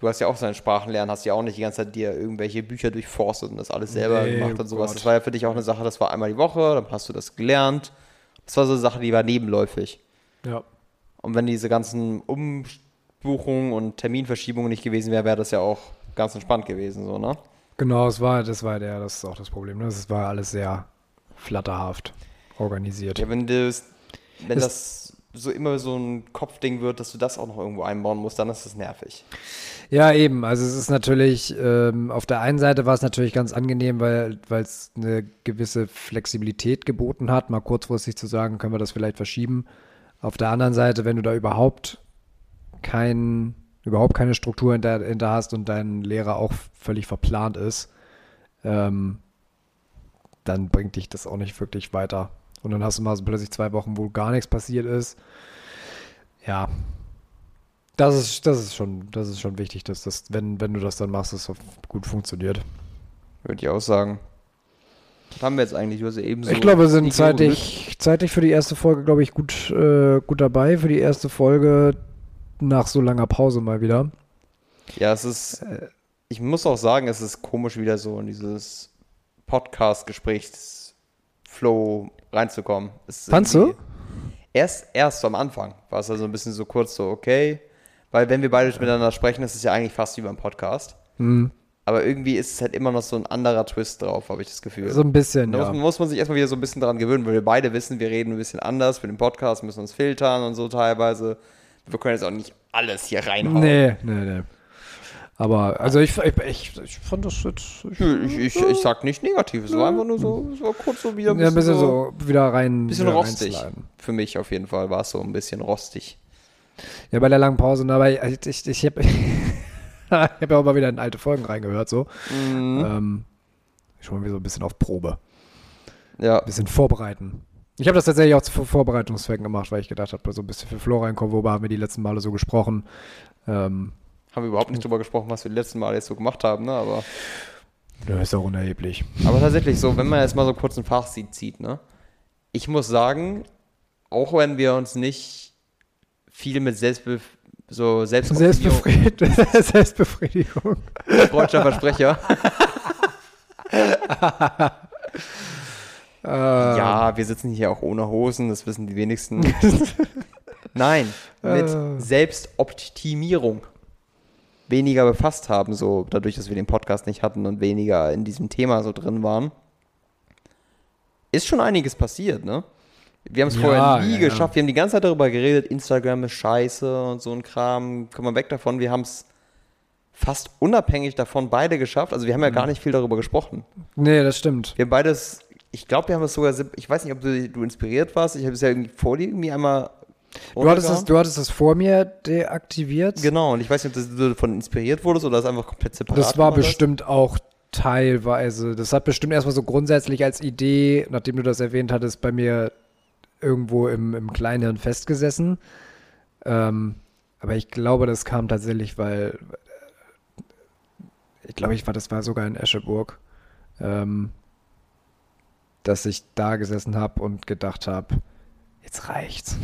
Du hast ja auch seine Sprachen lernen, hast ja auch nicht die ganze Zeit dir irgendwelche Bücher durchforstet und das alles selber Nee, gemacht oh und sowas. Gott. Das war ja für dich auch eine Sache, das war einmal die Woche, dann hast du das gelernt. Das war so eine Sache, die war nebenläufig. Ja. Und wenn diese ganzen Umbuchungen und Terminverschiebungen nicht gewesen wären, wäre das ja auch ganz entspannt gewesen, so, ne? Genau, es war, das war der, das ist auch das Problem, ne? Es war alles sehr flatterhaft organisiert. Ja, wenn das, wenn Es- das so immer so ein Kopfding wird, dass du das auch noch irgendwo einbauen musst, dann ist das nervig. Ja, eben. Also es ist natürlich, ähm, auf der einen Seite war es natürlich ganz angenehm, weil weil es eine gewisse Flexibilität geboten hat, mal kurzfristig zu sagen, können wir das vielleicht verschieben. Auf der anderen Seite, wenn du da überhaupt kein, überhaupt keine Struktur hinter, hinter hast und dein Lehrer auch völlig verplant ist, ähm, dann bringt dich das auch nicht wirklich weiter. Und dann hast du mal so plötzlich zwei Wochen, wo gar nichts passiert ist. Ja, das ist, das ist schon, das ist schon wichtig, dass das, wenn, wenn du das dann machst, das gut funktioniert. Würde ich auch sagen. Was haben wir jetzt eigentlich? Du hast ja eben so ich glaube, wir sind zeitlich, zeitlich für die erste Folge, glaube ich, gut, äh, gut dabei. Für die erste Folge nach so langer Pause mal wieder. Ja, es ist. Ich muss auch sagen, es ist komisch, wieder so in dieses Podcast-Gesprächs-Flow reinzukommen. Fandst du? Erst, erst am Anfang war es also ein bisschen so kurz so, okay. Weil wenn wir beide miteinander sprechen, ist es ja eigentlich fast wie beim Podcast. Hm, Aber irgendwie ist es halt immer noch so ein anderer Twist drauf, habe ich das Gefühl. so ein bisschen, Da ja. muss, muss man sich erstmal wieder so ein bisschen daran gewöhnen, weil wir beide wissen, wir reden ein bisschen anders für den Podcast, müssen uns filtern und so teilweise. Wir können jetzt auch nicht alles hier reinhauen. Nee, nee, nee. Aber, also ich, ich, ich, ich fand das jetzt. Ich, Ich, ich, ich sag nicht negativ, es war einfach nur so, es war kurz so wieder ein ja, bisschen, ein bisschen so, wieder rein. bisschen wieder rostig. reinsliden. Für mich auf jeden Fall war es so ein bisschen rostig. Ja, bei der langen Pause, ne, aber ich, ich, ich habe ich hab ja auch mal wieder in alte Folgen reingehört, so. Mhm. Ähm, schon wieder so ein bisschen auf Probe. Ja, Ein bisschen vorbereiten. Ich habe das tatsächlich auch zu Vorbereitungszwecken gemacht, weil ich gedacht habe, so ein bisschen für Flo reinkommen, worüber haben wir die letzten Male so gesprochen. Ähm, haben wir überhaupt nicht drüber gesprochen, was wir die letzten Mal jetzt so gemacht haben, ne? Aber, ja, ist auch unerheblich. aber tatsächlich so, wenn man jetzt mal so kurz ein Fazit zieht, ne? Ich muss sagen, auch wenn wir uns nicht viel mit Selbstbe so Selbstbefried Selbstbefriedigung. freudscher Versprecher. Äh, Ja, wir sitzen hier auch ohne Hosen, das wissen die wenigsten. Nein, mit Äh. Selbstoptimierung weniger befasst haben, so dadurch, dass wir den Podcast nicht hatten und weniger in diesem Thema so drin waren, ist schon einiges passiert, ne? Wir haben es Ja, vorher nie ja, ja. geschafft. Wir haben die ganze Zeit darüber geredet, Instagram ist scheiße und so ein Kram. Kommen wir weg davon. Wir haben es fast unabhängig davon beide geschafft. Also wir haben ja Mhm. gar nicht viel darüber gesprochen. nee, das stimmt. Wir beides, ich glaube, wir haben es sogar, ich weiß nicht, ob du, du inspiriert warst, ich habe es ja irgendwie vor dir irgendwie einmal. Du hattest, es, runtergehauen. du hattest es vor mir deaktiviert. Genau, und ich weiß nicht, ob du davon inspiriert wurdest oder das einfach komplett separat Das war gemacht hast. bestimmt auch teilweise. Das hat bestimmt erstmal so grundsätzlich als Idee, nachdem du das erwähnt hattest, bei mir irgendwo im, im Kleinhirn festgesessen. Ähm, aber ich glaube, das kam tatsächlich, weil ich glaube, ich war, das war sogar in Escheburg, ähm, dass ich da gesessen habe und gedacht habe, jetzt reicht's.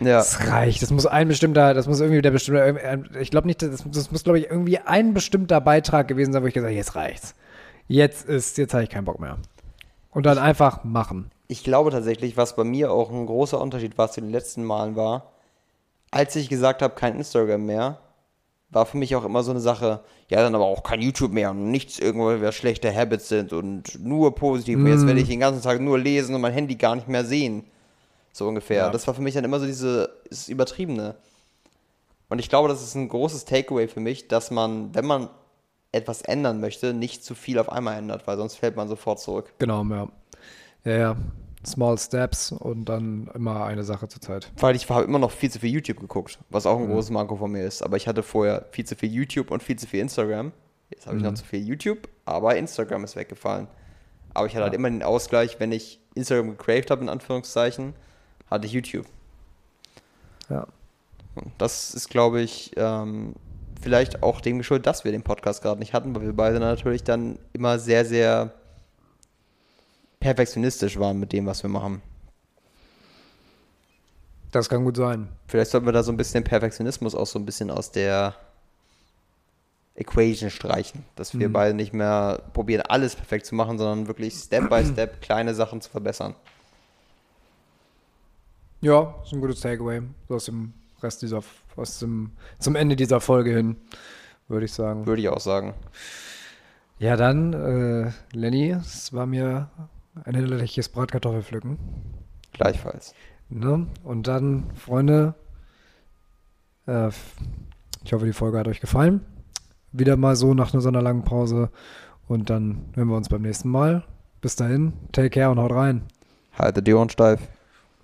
Ja, Das reicht. Das muss ein bestimmter, das muss irgendwie der bestimmte, ich glaube nicht, das, das muss, glaube ich, irgendwie ein bestimmter Beitrag gewesen sein, wo ich gesagt habe, jetzt reicht's. Jetzt ist, jetzt habe ich keinen Bock mehr. Und dann einfach machen. ich glaube tatsächlich, was bei mir auch ein großer Unterschied war zu den letzten Malen war, als ich gesagt habe, kein Instagram mehr, war für mich auch immer so eine Sache, ja, dann aber auch kein YouTube mehr und nichts irgendwo, wer schlechte Habits sind und nur positiv. Und Jetzt werde ich den ganzen Tag nur lesen und mein Handy gar nicht mehr sehen. So ungefähr. Ja. Das war für mich dann immer so diese, das Übertriebene. Und ich glaube, das ist ein großes Takeaway für mich, dass man, wenn man etwas ändern möchte, nicht zu viel auf einmal ändert, weil sonst fällt man sofort zurück. Genau, ja. Ja, ja. Small Steps und dann immer eine Sache zur Zeit. Weil ich habe immer noch viel zu viel YouTube geguckt, was auch ein großes Manko von mir ist. Aber ich hatte vorher viel zu viel YouTube und viel zu viel Instagram. Jetzt habe ich noch zu viel YouTube, aber Instagram ist weggefallen. Aber ich hatte halt immer den Ausgleich, wenn ich Instagram gecraved habe, in Anführungszeichen, hatte ich YouTube. Ja. Und das ist, glaube ich, ähm, vielleicht auch dem geschuldet, dass wir den Podcast gerade nicht hatten, weil wir beide natürlich dann immer sehr, sehr perfektionistisch waren mit dem, was wir machen. Das kann gut sein. Vielleicht sollten wir da so ein bisschen den Perfektionismus auch so ein bisschen aus der Equation streichen. Dass wir Mhm. beide nicht mehr probieren, alles perfekt zu machen, sondern wirklich Step by Step kleine Sachen zu verbessern. Ja, ist ein gutes Takeaway. So aus dem Rest dieser, aus dem, zum Ende dieser Folge hin, würde ich sagen. Würde ich auch sagen. Ja, dann, äh, Lenny, es war mir ein hinderliches Bratkartoffelpflücken. Gleichfalls. Ne? Und dann, Freunde, äh, ich hoffe, die Folge hat euch gefallen. Wieder mal so nach so einer langen Pause. Und dann hören wir uns beim nächsten Mal. Bis dahin, take care und haut rein. Haltet die Ohren steif.